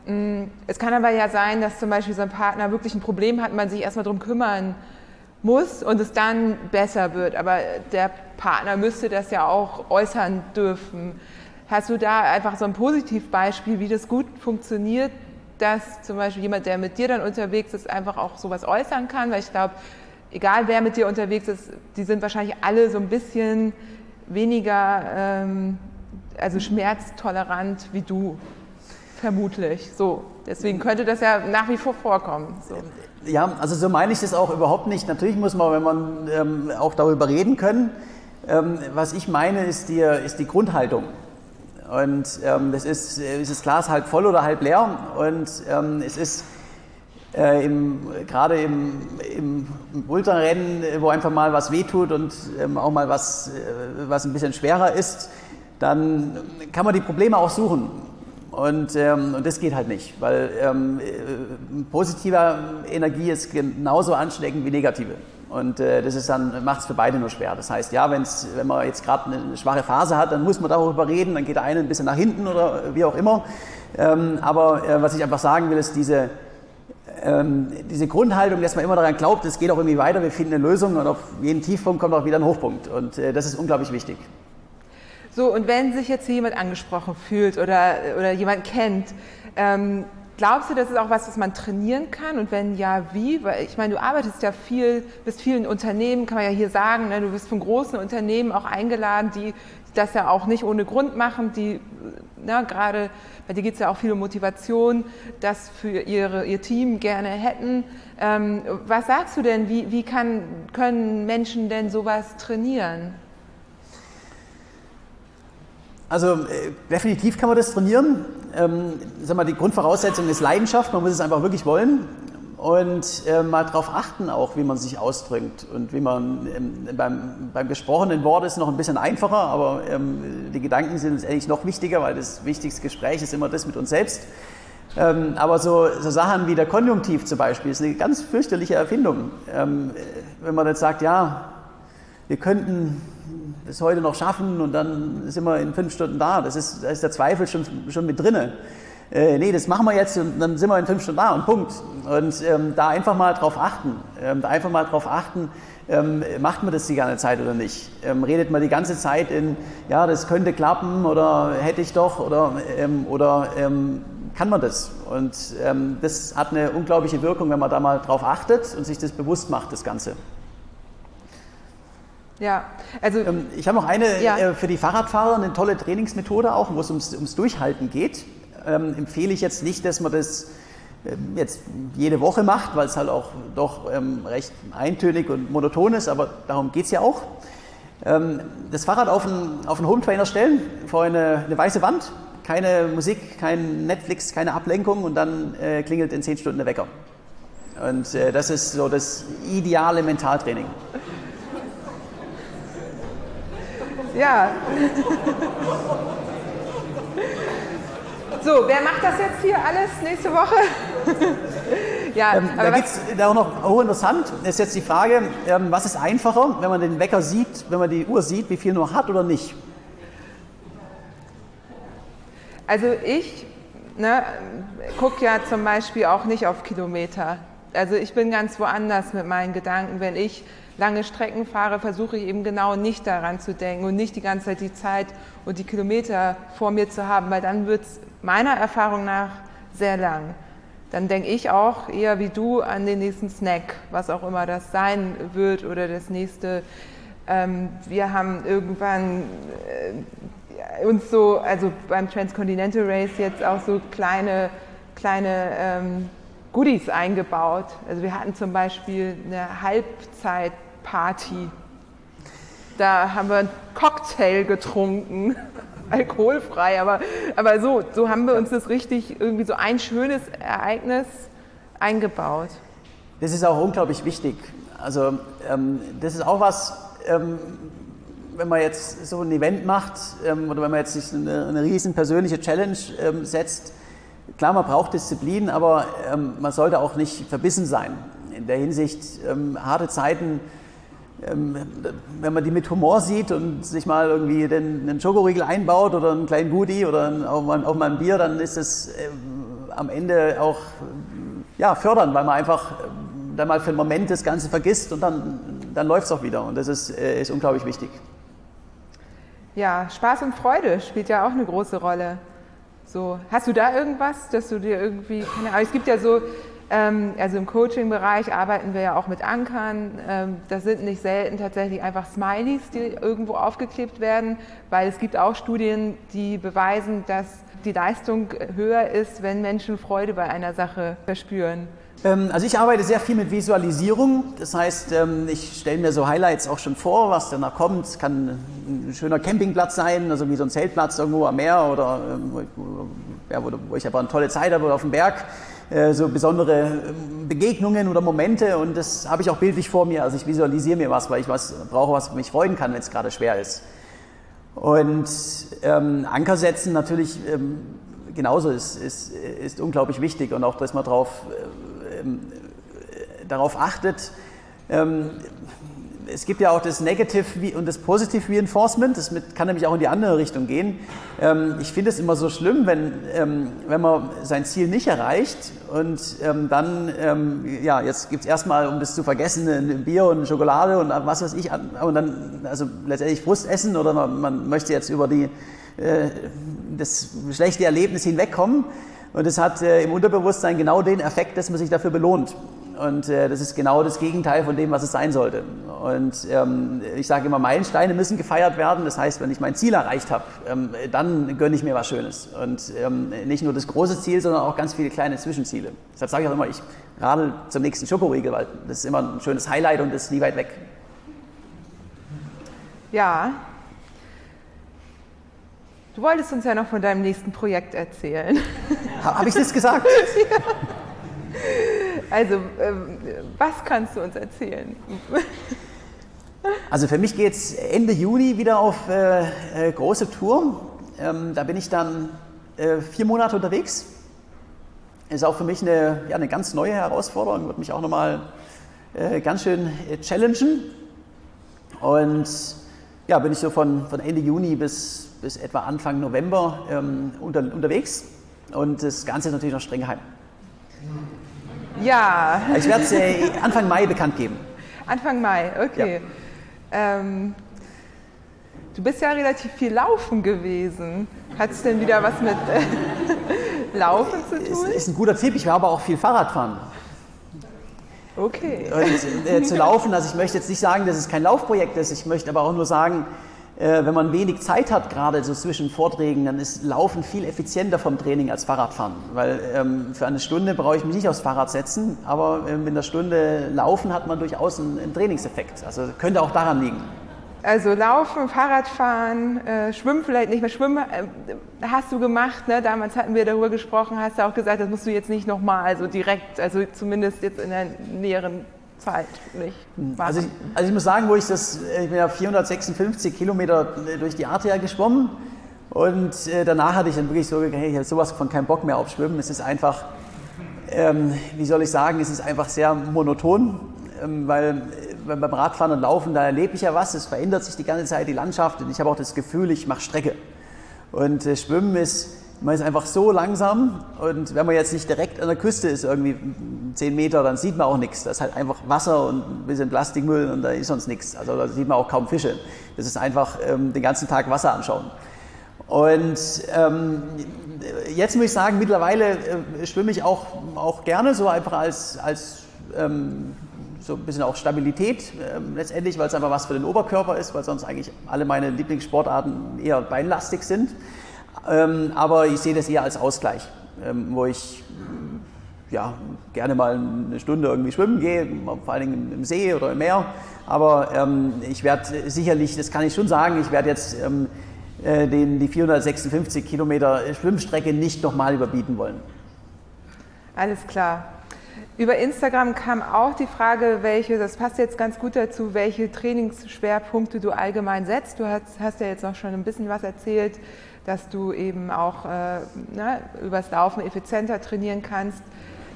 Mm, es kann aber ja sein, dass zum Beispiel so ein Partner wirklich ein Problem hat, man sich erstmal darum kümmern muss und es dann besser wird. Aber der Partner müsste das ja auch äußern dürfen. Hast du da einfach so ein Positivbeispiel, wie das gut funktioniert, dass zum Beispiel jemand, der mit dir dann unterwegs ist, einfach auch sowas äußern kann? Weil ich glaube, egal wer mit dir unterwegs ist, die sind wahrscheinlich alle so ein bisschen weniger ähm, also schmerztolerant wie du, vermutlich. So, deswegen könnte das ja nach wie vor vorkommen. So. Ja, also so meine ich das auch überhaupt nicht. Natürlich muss man, wenn man ähm, auch darüber reden können. Ähm, was ich meine, ist die, ist die Grundhaltung. Und ähm, das ist, ist das Glas halb voll oder halb leer. Und ähm, es ist äh, gerade im, im Ultrarennen, wo einfach mal was wehtut und ähm, auch mal was, äh, was ein bisschen schwerer ist, dann kann man die Probleme auch suchen. Und, ähm, und das geht halt nicht, weil ähm, äh, positive Energie ist genauso ansteckend wie negative. Und äh, das ist dann, macht es für beide nur schwer. Das heißt, ja, wenn's, wenn man jetzt gerade eine schwache Phase hat, dann muss man darüber reden, dann geht der eine ein bisschen nach hinten oder wie auch immer. Ähm, aber äh, was ich einfach sagen will, ist diese, ähm, diese Grundhaltung, dass man immer daran glaubt, es geht auch irgendwie weiter, wir finden eine Lösung und auf jeden Tiefpunkt kommt auch wieder ein Hochpunkt. Und äh, das ist unglaublich wichtig. So, und wenn sich jetzt jemand angesprochen fühlt oder, oder jemand kennt, ähm, Glaubst du, das ist auch was, was man trainieren kann? Und wenn ja, wie? Weil ich meine, du arbeitest ja viel, bist vielen Unternehmen, kann man ja hier sagen, ne? du bist von großen Unternehmen auch eingeladen, die das ja auch nicht ohne Grund machen, die ne, gerade bei dir geht es ja auch viel um Motivation, das für ihre, ihr Team gerne hätten. Ähm, was sagst du denn, wie, wie kann, können Menschen denn sowas trainieren? Also äh, definitiv kann man das trainieren. Ähm, sag mal, die Grundvoraussetzung ist Leidenschaft, man muss es einfach wirklich wollen und äh, mal darauf achten auch, wie man sich ausdrückt und wie man ähm, beim, beim gesprochenen Wort ist noch ein bisschen einfacher, aber ähm, die Gedanken sind uns eigentlich noch wichtiger, weil das wichtigste Gespräch ist immer das mit uns selbst. Ähm, aber so, so, Sachen wie der Konjunktiv zum Beispiel ist eine ganz fürchterliche Erfindung. Ähm, wenn man jetzt sagt, ja, wir könnten das heute noch schaffen und dann sind wir in fünf Stunden da. Das ist, da ist der Zweifel schon, schon mit drinne. Äh, nee, das machen wir jetzt und dann sind wir in fünf Stunden da und Punkt. Und ähm, da einfach mal drauf achten, ähm, da einfach mal drauf achten, ähm, macht man das die ganze Zeit oder nicht? Ähm, redet man die ganze Zeit in, ja, das könnte klappen oder hätte ich doch oder, ähm, oder ähm, kann man das? Und das hat eine unglaubliche Wirkung, wenn man da mal drauf achtet und sich das bewusst macht, das Ganze. Ja, also ähm, ich habe noch eine ja. äh, für die Fahrradfahrer, eine tolle Trainingsmethode auch, wo es ums, ums Durchhalten geht. empfehle ich jetzt nicht, dass man das ähm, jetzt jede Woche macht, weil es halt auch doch ähm, recht eintönig und monoton ist, aber darum geht es ja auch. Ähm, das Fahrrad auf einen, auf einen Home Trainer stellen, vor eine, eine, weiße Wand, keine Musik, kein Netflix, keine Ablenkung und dann äh, klingelt in 10 Stunden der Wecker. Und äh, das ist so das ideale Mentaltraining. Ja. So, wer macht das jetzt hier alles nächste Woche? ja, ähm, da geht es auch noch oh, interessant. Ist jetzt die Frage, ähm, was ist einfacher, wenn man den Wecker sieht, wenn man die Uhr sieht, wie viel nur hat oder nicht? Also ich ne, gucke ja zum Beispiel auch nicht auf Kilometer. Also ich bin ganz woanders mit meinen Gedanken. Wenn ich lange Strecken fahre, versuche ich eben genau nicht daran zu denken und nicht die ganze Zeit die Zeit und die Kilometer vor mir zu haben, weil dann wird es meiner Erfahrung nach sehr lang. Dann denke ich auch eher wie du an den nächsten Snack, was auch immer das sein wird oder das nächste. Ähm, wir haben irgendwann äh, uns so, also beim Transcontinental Race jetzt auch so kleine, kleine ähm, Goodies eingebaut. Also wir hatten zum Beispiel eine Halbzeitparty. Da haben wir einen Cocktail getrunken alkoholfrei, aber, aber so, so haben wir uns das richtig irgendwie so ein schönes Ereignis eingebaut. Das ist auch unglaublich wichtig. Also ähm, das ist auch was, ähm, wenn man jetzt so ein Event macht ähm, oder wenn man jetzt sich eine, eine riesen persönliche Challenge ähm, setzt, klar, man braucht Disziplin, aber ähm, man sollte auch nicht verbissen sein. In der Hinsicht, ähm, harte Zeiten wenn man die mit Humor sieht und sich mal irgendwie einen Schokoriegel einbaut oder einen kleinen Goodie oder auch mal, auch mal ein Bier, dann ist es äh, am Ende auch ja, fördernd, weil man einfach äh, dann mal für einen Moment das Ganze vergisst und dann, dann läuft es auch wieder. Und das ist, äh, ist unglaublich wichtig. Ja, Spaß und Freude spielt ja auch eine große Rolle. So, hast du da irgendwas, dass du dir irgendwie, keine Ahnung, es gibt ja so ähm, also im Coaching-Bereich arbeiten wir ja auch mit Ankern. Ähm, das sind nicht selten tatsächlich einfach Smileys, die irgendwo aufgeklebt werden, weil es gibt auch Studien, die beweisen, dass die Leistung höher ist, wenn Menschen Freude bei einer Sache verspüren. Ähm, also ich arbeite sehr viel mit Visualisierung. Das heißt, ich stelle mir so Highlights auch schon vor, was danach kommt. Es kann ein schöner Campingplatz sein, also wie so ein Zeltplatz irgendwo am Meer oder wo ich aber eine tolle Zeit habe oder auf dem Berg. Äh, so besondere ähm, Begegnungen oder Momente und das habe ich auch bildlich vor mir. Also ich visualisiere mir was, weil ich was brauche, was mich freuen kann, wenn es gerade schwer ist. Und ähm, Anker setzen natürlich ähm, genauso ist, ist, ist unglaublich wichtig und auch, dass man drauf, äh, ähm, darauf achtet. Es gibt ja auch das Negative und das Positive Reinforcement, das kann nämlich auch in die andere Richtung gehen. Ähm, ich finde es immer so schlimm, wenn, ähm, wenn man sein Ziel nicht erreicht und ähm, dann, ja, jetzt gibt es erstmal, um das zu vergessen, ein Bier und Schokolade und was weiß ich, und dann also letztendlich Frust essen oder man, man möchte jetzt über die, äh, das schlechte Erlebnis hinwegkommen. Und es hat äh, im Unterbewusstsein genau den Effekt, dass man sich dafür belohnt. Und äh, das ist genau das Gegenteil von dem, was es sein sollte. Und ähm, ich sage immer, Meilensteine müssen gefeiert werden. Das heißt, wenn ich mein Ziel erreicht habe, ähm, dann gönne ich mir was Schönes. Und ähm, nicht nur das große Ziel, sondern auch ganz viele kleine Zwischenziele. Deshalb sage ich auch immer, ich radel zum nächsten Schokoriegel, weil das ist immer ein schönes Highlight und das ist nie weit weg. Ja. Du wolltest uns ja noch von deinem nächsten Projekt erzählen. Habe ich das gesagt? ja. Also, ähm, was kannst du uns erzählen? Also für mich geht es Ende Juni wieder auf äh, äh, große Tour. Ähm, da bin ich dann äh, vier Monate unterwegs. Ist auch für mich eine, ja, eine ganz neue Herausforderung, wird mich auch nochmal äh, ganz schön äh, challengen. Und ja, bin ich so von, von Ende Juni bis, bis etwa Anfang November ähm, unter, unterwegs und das Ganze ist natürlich noch streng geheim. Ja. Ich werde es äh, Anfang Mai bekannt geben. Anfang Mai, okay. Ja. Ähm, du bist ja relativ viel laufen gewesen. Hat es denn wieder was mit äh, Laufen zu tun? Ist, ist ein guter Tipp. Ich war aber auch viel Fahrradfahren. Okay. Und, äh, zu laufen, also ich möchte jetzt nicht sagen, dass es kein Laufprojekt ist. Ich möchte aber auch nur sagen, wenn man wenig Zeit hat, gerade so zwischen Vorträgen, dann ist Laufen viel effizienter vom Training als Fahrradfahren. Weil ähm, für eine Stunde brauche ich mich nicht aufs Fahrrad setzen, aber ähm, mit einer Stunde Laufen hat man durchaus einen, einen Trainingseffekt. Also könnte auch daran liegen. Also Laufen, Fahrradfahren, äh, Schwimmen vielleicht nicht mehr. Schwimmen äh, hast du gemacht, ne? damals hatten wir darüber gesprochen, hast du auch gesagt, das musst du jetzt nicht nochmal, also direkt, also zumindest jetzt in der näheren Zeit machen. Also ich, also ich muss sagen, wo ich das, ich bin ja 456 Kilometer äh, durch die Adria geschwommen und äh, danach hatte ich dann wirklich so, hey, ich habe sowas von keinen Bock mehr auf Schwimmen. Es ist einfach, ähm, wie soll ich sagen, es ist einfach sehr monoton, ähm, weil beim Radfahren und Laufen, da erlebe ich ja was, es verändert sich die ganze Zeit die Landschaft und ich habe auch das Gefühl, ich mache Strecke. Und äh, Schwimmen ist, man ist einfach so langsam und wenn man jetzt nicht direkt an der Küste ist, irgendwie 10 Meter, dann sieht man auch nichts. Das ist halt einfach Wasser und ein bisschen Plastikmüll und da ist sonst nichts. Also da sieht man auch kaum Fische. Das ist einfach ähm, den ganzen Tag Wasser anschauen. Und ähm, jetzt muss ich sagen, mittlerweile äh, schwimme ich auch, auch gerne, so einfach als, als ähm, so ein bisschen auch Stabilität äh, letztendlich, weil es einfach was für den Oberkörper ist, weil sonst eigentlich alle meine Lieblingssportarten eher beinlastig sind. Ähm, aber ich sehe das eher als Ausgleich, ähm, wo ich ja, gerne mal eine Stunde irgendwie schwimmen gehe, vor Dingen im See oder im Meer. Aber ähm, ich werde sicherlich, das kann ich schon sagen, ich werde jetzt ähm, äh, den, die 456 Kilometer Schwimmstrecke nicht nochmal überbieten wollen. Alles klar. Über Instagram kam auch die Frage, welche, das passt jetzt ganz gut dazu, welche Trainingsschwerpunkte du allgemein setzt. Du hast, hast ja jetzt noch schon ein bisschen was erzählt, dass du eben auch äh, na, übers Laufen effizienter trainieren kannst.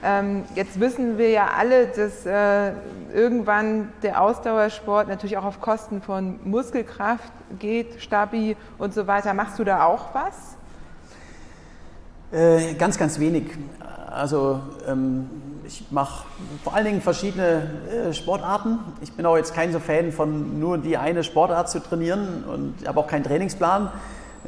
Ähm, jetzt wissen wir ja alle, dass äh, irgendwann der Ausdauersport natürlich auch auf Kosten von Muskelkraft geht, Stabi und so weiter. Machst du da auch was? Äh, ganz, ganz wenig. Also ähm, ich mache vor allen Dingen verschiedene äh, Sportarten. Ich bin auch jetzt kein so Fan von nur die eine Sportart zu trainieren und habe auch keinen Trainingsplan,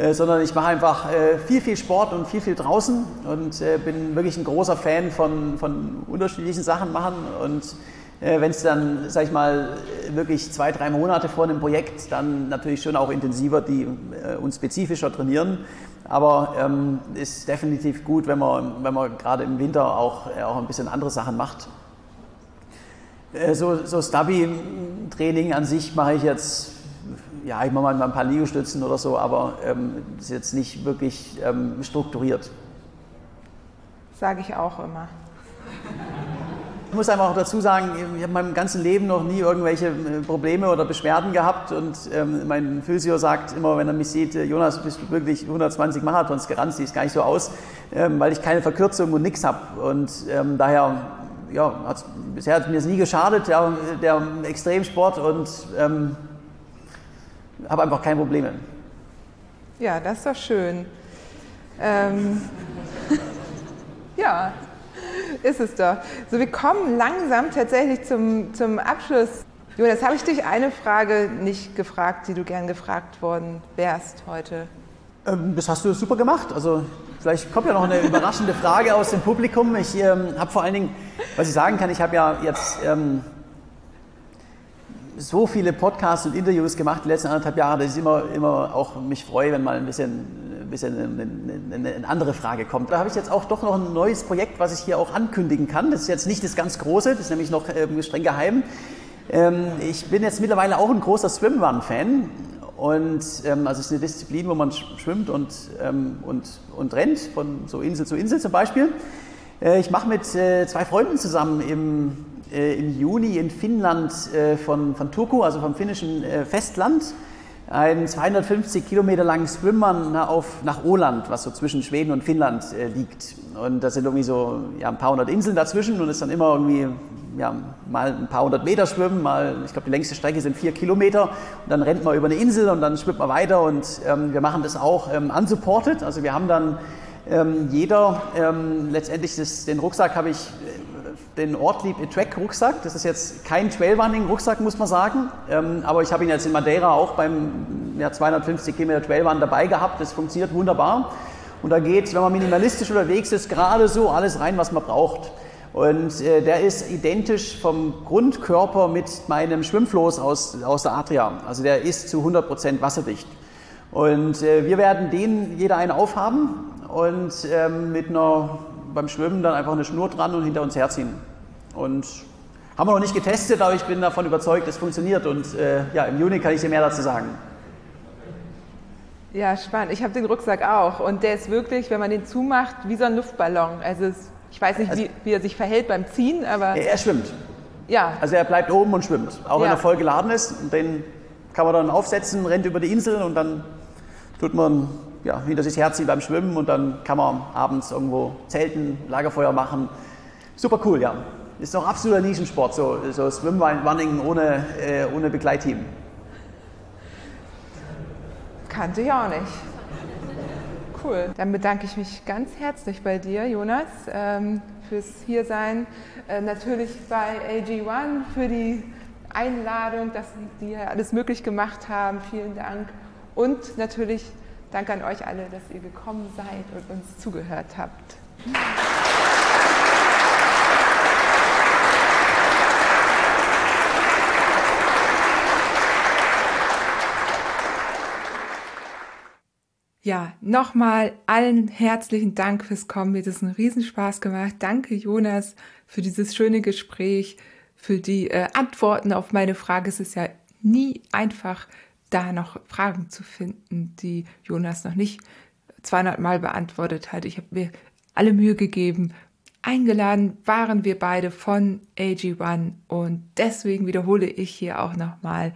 äh, sondern ich mache einfach äh, viel, viel Sport und viel, viel draußen und äh, bin wirklich ein großer Fan von, von unterschiedlichen Sachen machen und äh, wenn es dann, sag ich mal, wirklich zwei, drei Monate vor einem Projekt, dann natürlich schon auch intensiver die, äh, und spezifischer trainieren. Aber ähm, ist definitiv gut, wenn man, wenn man gerade im Winter auch, auch ein bisschen andere Sachen macht. So so Stubby-Training an sich mache ich jetzt, ja, ich mache mal ein paar Liegestützen oder so, aber ähm, ist jetzt nicht wirklich ähm, strukturiert. Sage ich auch immer. Ich muss einfach auch dazu sagen, ich habe in meinem ganzen Leben noch nie irgendwelche äh, Probleme oder Beschwerden gehabt und ähm, mein Physio sagt immer, wenn er mich sieht, äh, Jonas, bist du wirklich 120 Marathons gerannt, siehst gar nicht so aus, ähm, weil ich keine Verkürzung und nichts habe und ähm, daher, ja, bisher hat mir es nie geschadet, ja, der Extremsport und ähm, habe einfach keine Probleme. Ja, das ist doch schön. Ähm, ja, ist es doch. So, wir kommen langsam tatsächlich zum, zum Abschluss. Jonas, habe ich dich eine Frage nicht gefragt, die du gern gefragt worden wärst heute? Ähm, das hast du super gemacht. Also vielleicht kommt ja noch eine überraschende Frage aus dem Publikum. Ich ähm, habe vor allen Dingen, was ich sagen kann, ich habe ja jetzt ähm, so viele Podcasts und Interviews gemacht die letzten anderthalb Jahre, dass ich immer, immer auch mich freue, wenn mal ein bisschen bisschen eine, eine, eine, andere Frage kommt. Da habe ich jetzt auch doch noch ein neues Projekt, was ich hier auch ankündigen kann. Das ist jetzt nicht das ganz große, das ist nämlich noch ähm, streng geheim. Ähm, ich bin jetzt mittlerweile auch ein großer Swimrun-Fan. Und ähm, also es ist eine Disziplin, wo man schwimmt und, ähm, und, und rennt, von so Insel zu Insel zum Beispiel. Äh, ich mache mit äh, zwei Freunden zusammen im, äh, im Juni in Finnland von, von Turku, also vom finnischen Festland, einen 250 Kilometer langen Swimrun auf, nach Åland, was so zwischen Schweden und Finnland liegt. Und da sind irgendwie so ja, ein paar hundert Inseln dazwischen und ist dann immer irgendwie ja, mal ein paar hundert Meter schwimmen, mal, ich glaube, die längste Strecke sind vier Kilometer. Und dann rennt man über eine Insel und dann schwimmt man weiter. Und ähm, wir machen das auch ähm, unsupported. Also wir haben dann ähm, jeder, ähm, letztendlich das, den Rucksack habe ich, äh, den Ortlieb Track Rucksack. Das ist jetzt kein Trailrunning Rucksack, muss man sagen. Ähm, aber ich habe ihn jetzt in Madeira auch beim ja, 250 Kilometer Trailrun dabei gehabt. Das funktioniert wunderbar. Und da geht, wenn man minimalistisch unterwegs ist, gerade so alles rein, was man braucht. Und äh, der ist identisch vom Grundkörper mit meinem Schwimmfloß aus, aus der Adria. Also der ist zu 100% wasserdicht. Und äh, wir werden den jeder einen aufhaben und ähm, mit einer, beim Schwimmen dann einfach eine Schnur dran und hinter uns herziehen. Und haben wir noch nicht getestet, aber ich bin davon überzeugt, es funktioniert. Und äh, ja, im Juni kann ich dir mehr dazu sagen. Ja, spannend. Ich habe den Rucksack auch und der ist wirklich, wenn man den zumacht, wie so ein Luftballon. Also es ich weiß nicht, also, wie, wie, er sich verhält beim Ziehen, aber. Er, schwimmt. Ja. Also er bleibt oben und schwimmt. Auch ja. wenn er voll geladen ist. Den kann man dann aufsetzen, rennt über die Insel und dann tut man ja, hinter sich herziehen beim Schwimmen und dann kann man abends irgendwo zelten, Lagerfeuer machen. Super cool, ja. Ist noch absoluter Nischensport, so, so Swimrunning ohne, äh, ohne Begleitteam. Kannte ich auch nicht. Cool. Dann bedanke ich mich ganz herzlich bei dir, Jonas, ähm, fürs Hiersein. Äh, natürlich bei AG1 für die Einladung, dass Sie hier alles möglich gemacht haben. Vielen Dank. Und natürlich danke an euch alle, dass ihr gekommen seid und uns zugehört habt. Ja, nochmal allen herzlichen Dank fürs Kommen. Mir hat es einen Riesenspaß gemacht. Danke, Jonas, für dieses schöne Gespräch, für die äh, Antworten auf meine Frage. Es ist ja nie einfach, da noch Fragen zu finden, die Jonas noch nicht 200 Mal beantwortet hat. Ich habe mir alle Mühe gegeben. Eingeladen waren wir beide von AG1 und deswegen wiederhole ich hier auch nochmal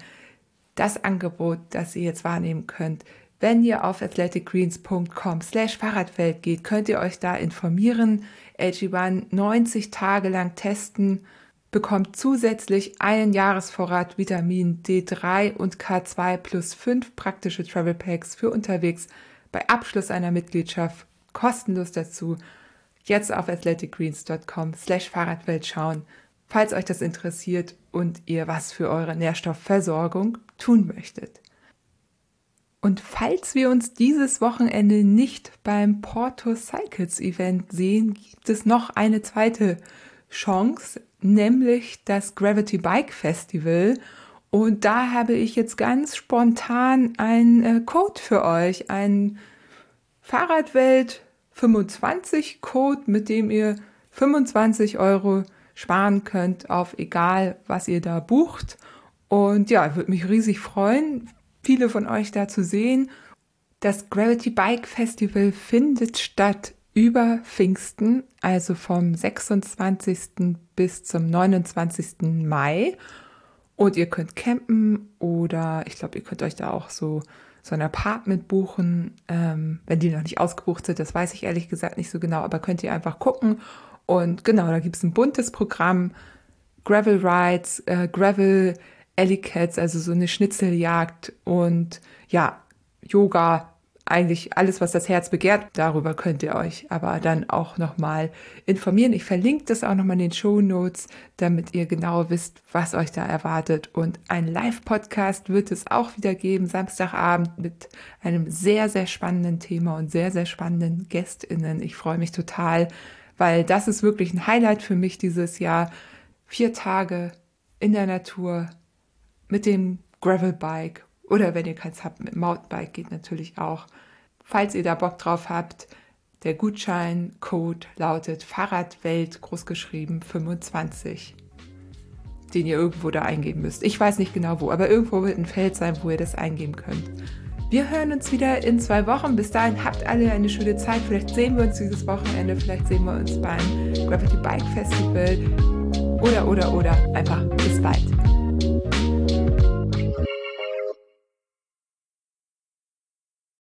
das Angebot, das ihr jetzt wahrnehmen könnt wenn ihr auf athleticgreens.com slash Fahrradwelt geht, könnt ihr euch da informieren. AG1 90 Tage lang testen, bekommt zusätzlich einen Jahresvorrat Vitamin D3 und K2 plus 5 praktische Travel Packs für unterwegs bei Abschluss einer Mitgliedschaft kostenlos dazu. Jetzt auf athleticgreens.com slash Fahrradwelt schauen, falls euch das interessiert und ihr was für eure Nährstoffversorgung tun möchtet. Und falls wir uns dieses Wochenende nicht beim Porto Cycles Event sehen, gibt es noch eine zweite Chance, nämlich das Gravity Bike Festival. Und da habe ich jetzt ganz spontan einen äh, Code für euch, einen Fahrradwelt 25 Code, mit dem ihr 25 Euro sparen könnt auf egal, was ihr da bucht. Und ja, würde mich riesig freuen viele von euch da zu sehen. Das Gravity Bike Festival findet statt über Pfingsten, also vom 26. bis zum 29. Mai. Und ihr könnt campen oder ich glaube, ihr könnt euch da auch so, so ein Apartment buchen, ähm, wenn die noch nicht ausgebucht sind. Das weiß ich ehrlich gesagt nicht so genau, aber könnt ihr einfach gucken. Und genau, da gibt es ein buntes Programm, Gravel Rides, äh, Gravel Alley Cats, also so eine Schnitzeljagd und ja, Yoga, eigentlich alles, was das Herz begehrt. Darüber könnt ihr euch aber dann auch nochmal informieren. Ich verlinke das auch nochmal in den Show Notes, damit ihr genau wisst, was euch da erwartet. Und ein Live-Podcast wird es auch wieder geben, Samstagabend mit einem sehr, sehr spannenden Thema und sehr, sehr spannenden GästInnen. Ich freue mich total, weil das ist wirklich ein Highlight für mich dieses Jahr. Vier Tage in der Natur, mit dem Gravelbike oder wenn ihr keins habt, mit Mountainbike geht natürlich auch. Falls ihr da Bock drauf habt, der Gutscheincode lautet Fahrradwelt großgeschrieben 25, den ihr irgendwo da eingeben müsst. Ich weiß nicht genau wo, aber irgendwo wird ein Feld sein, wo ihr das eingeben könnt. Wir hören uns wieder in zwei Wochen. Bis dahin habt alle eine schöne Zeit. Vielleicht sehen wir uns dieses Wochenende, vielleicht sehen wir uns beim Gravity Bike Festival oder oder oder einfach bis bald.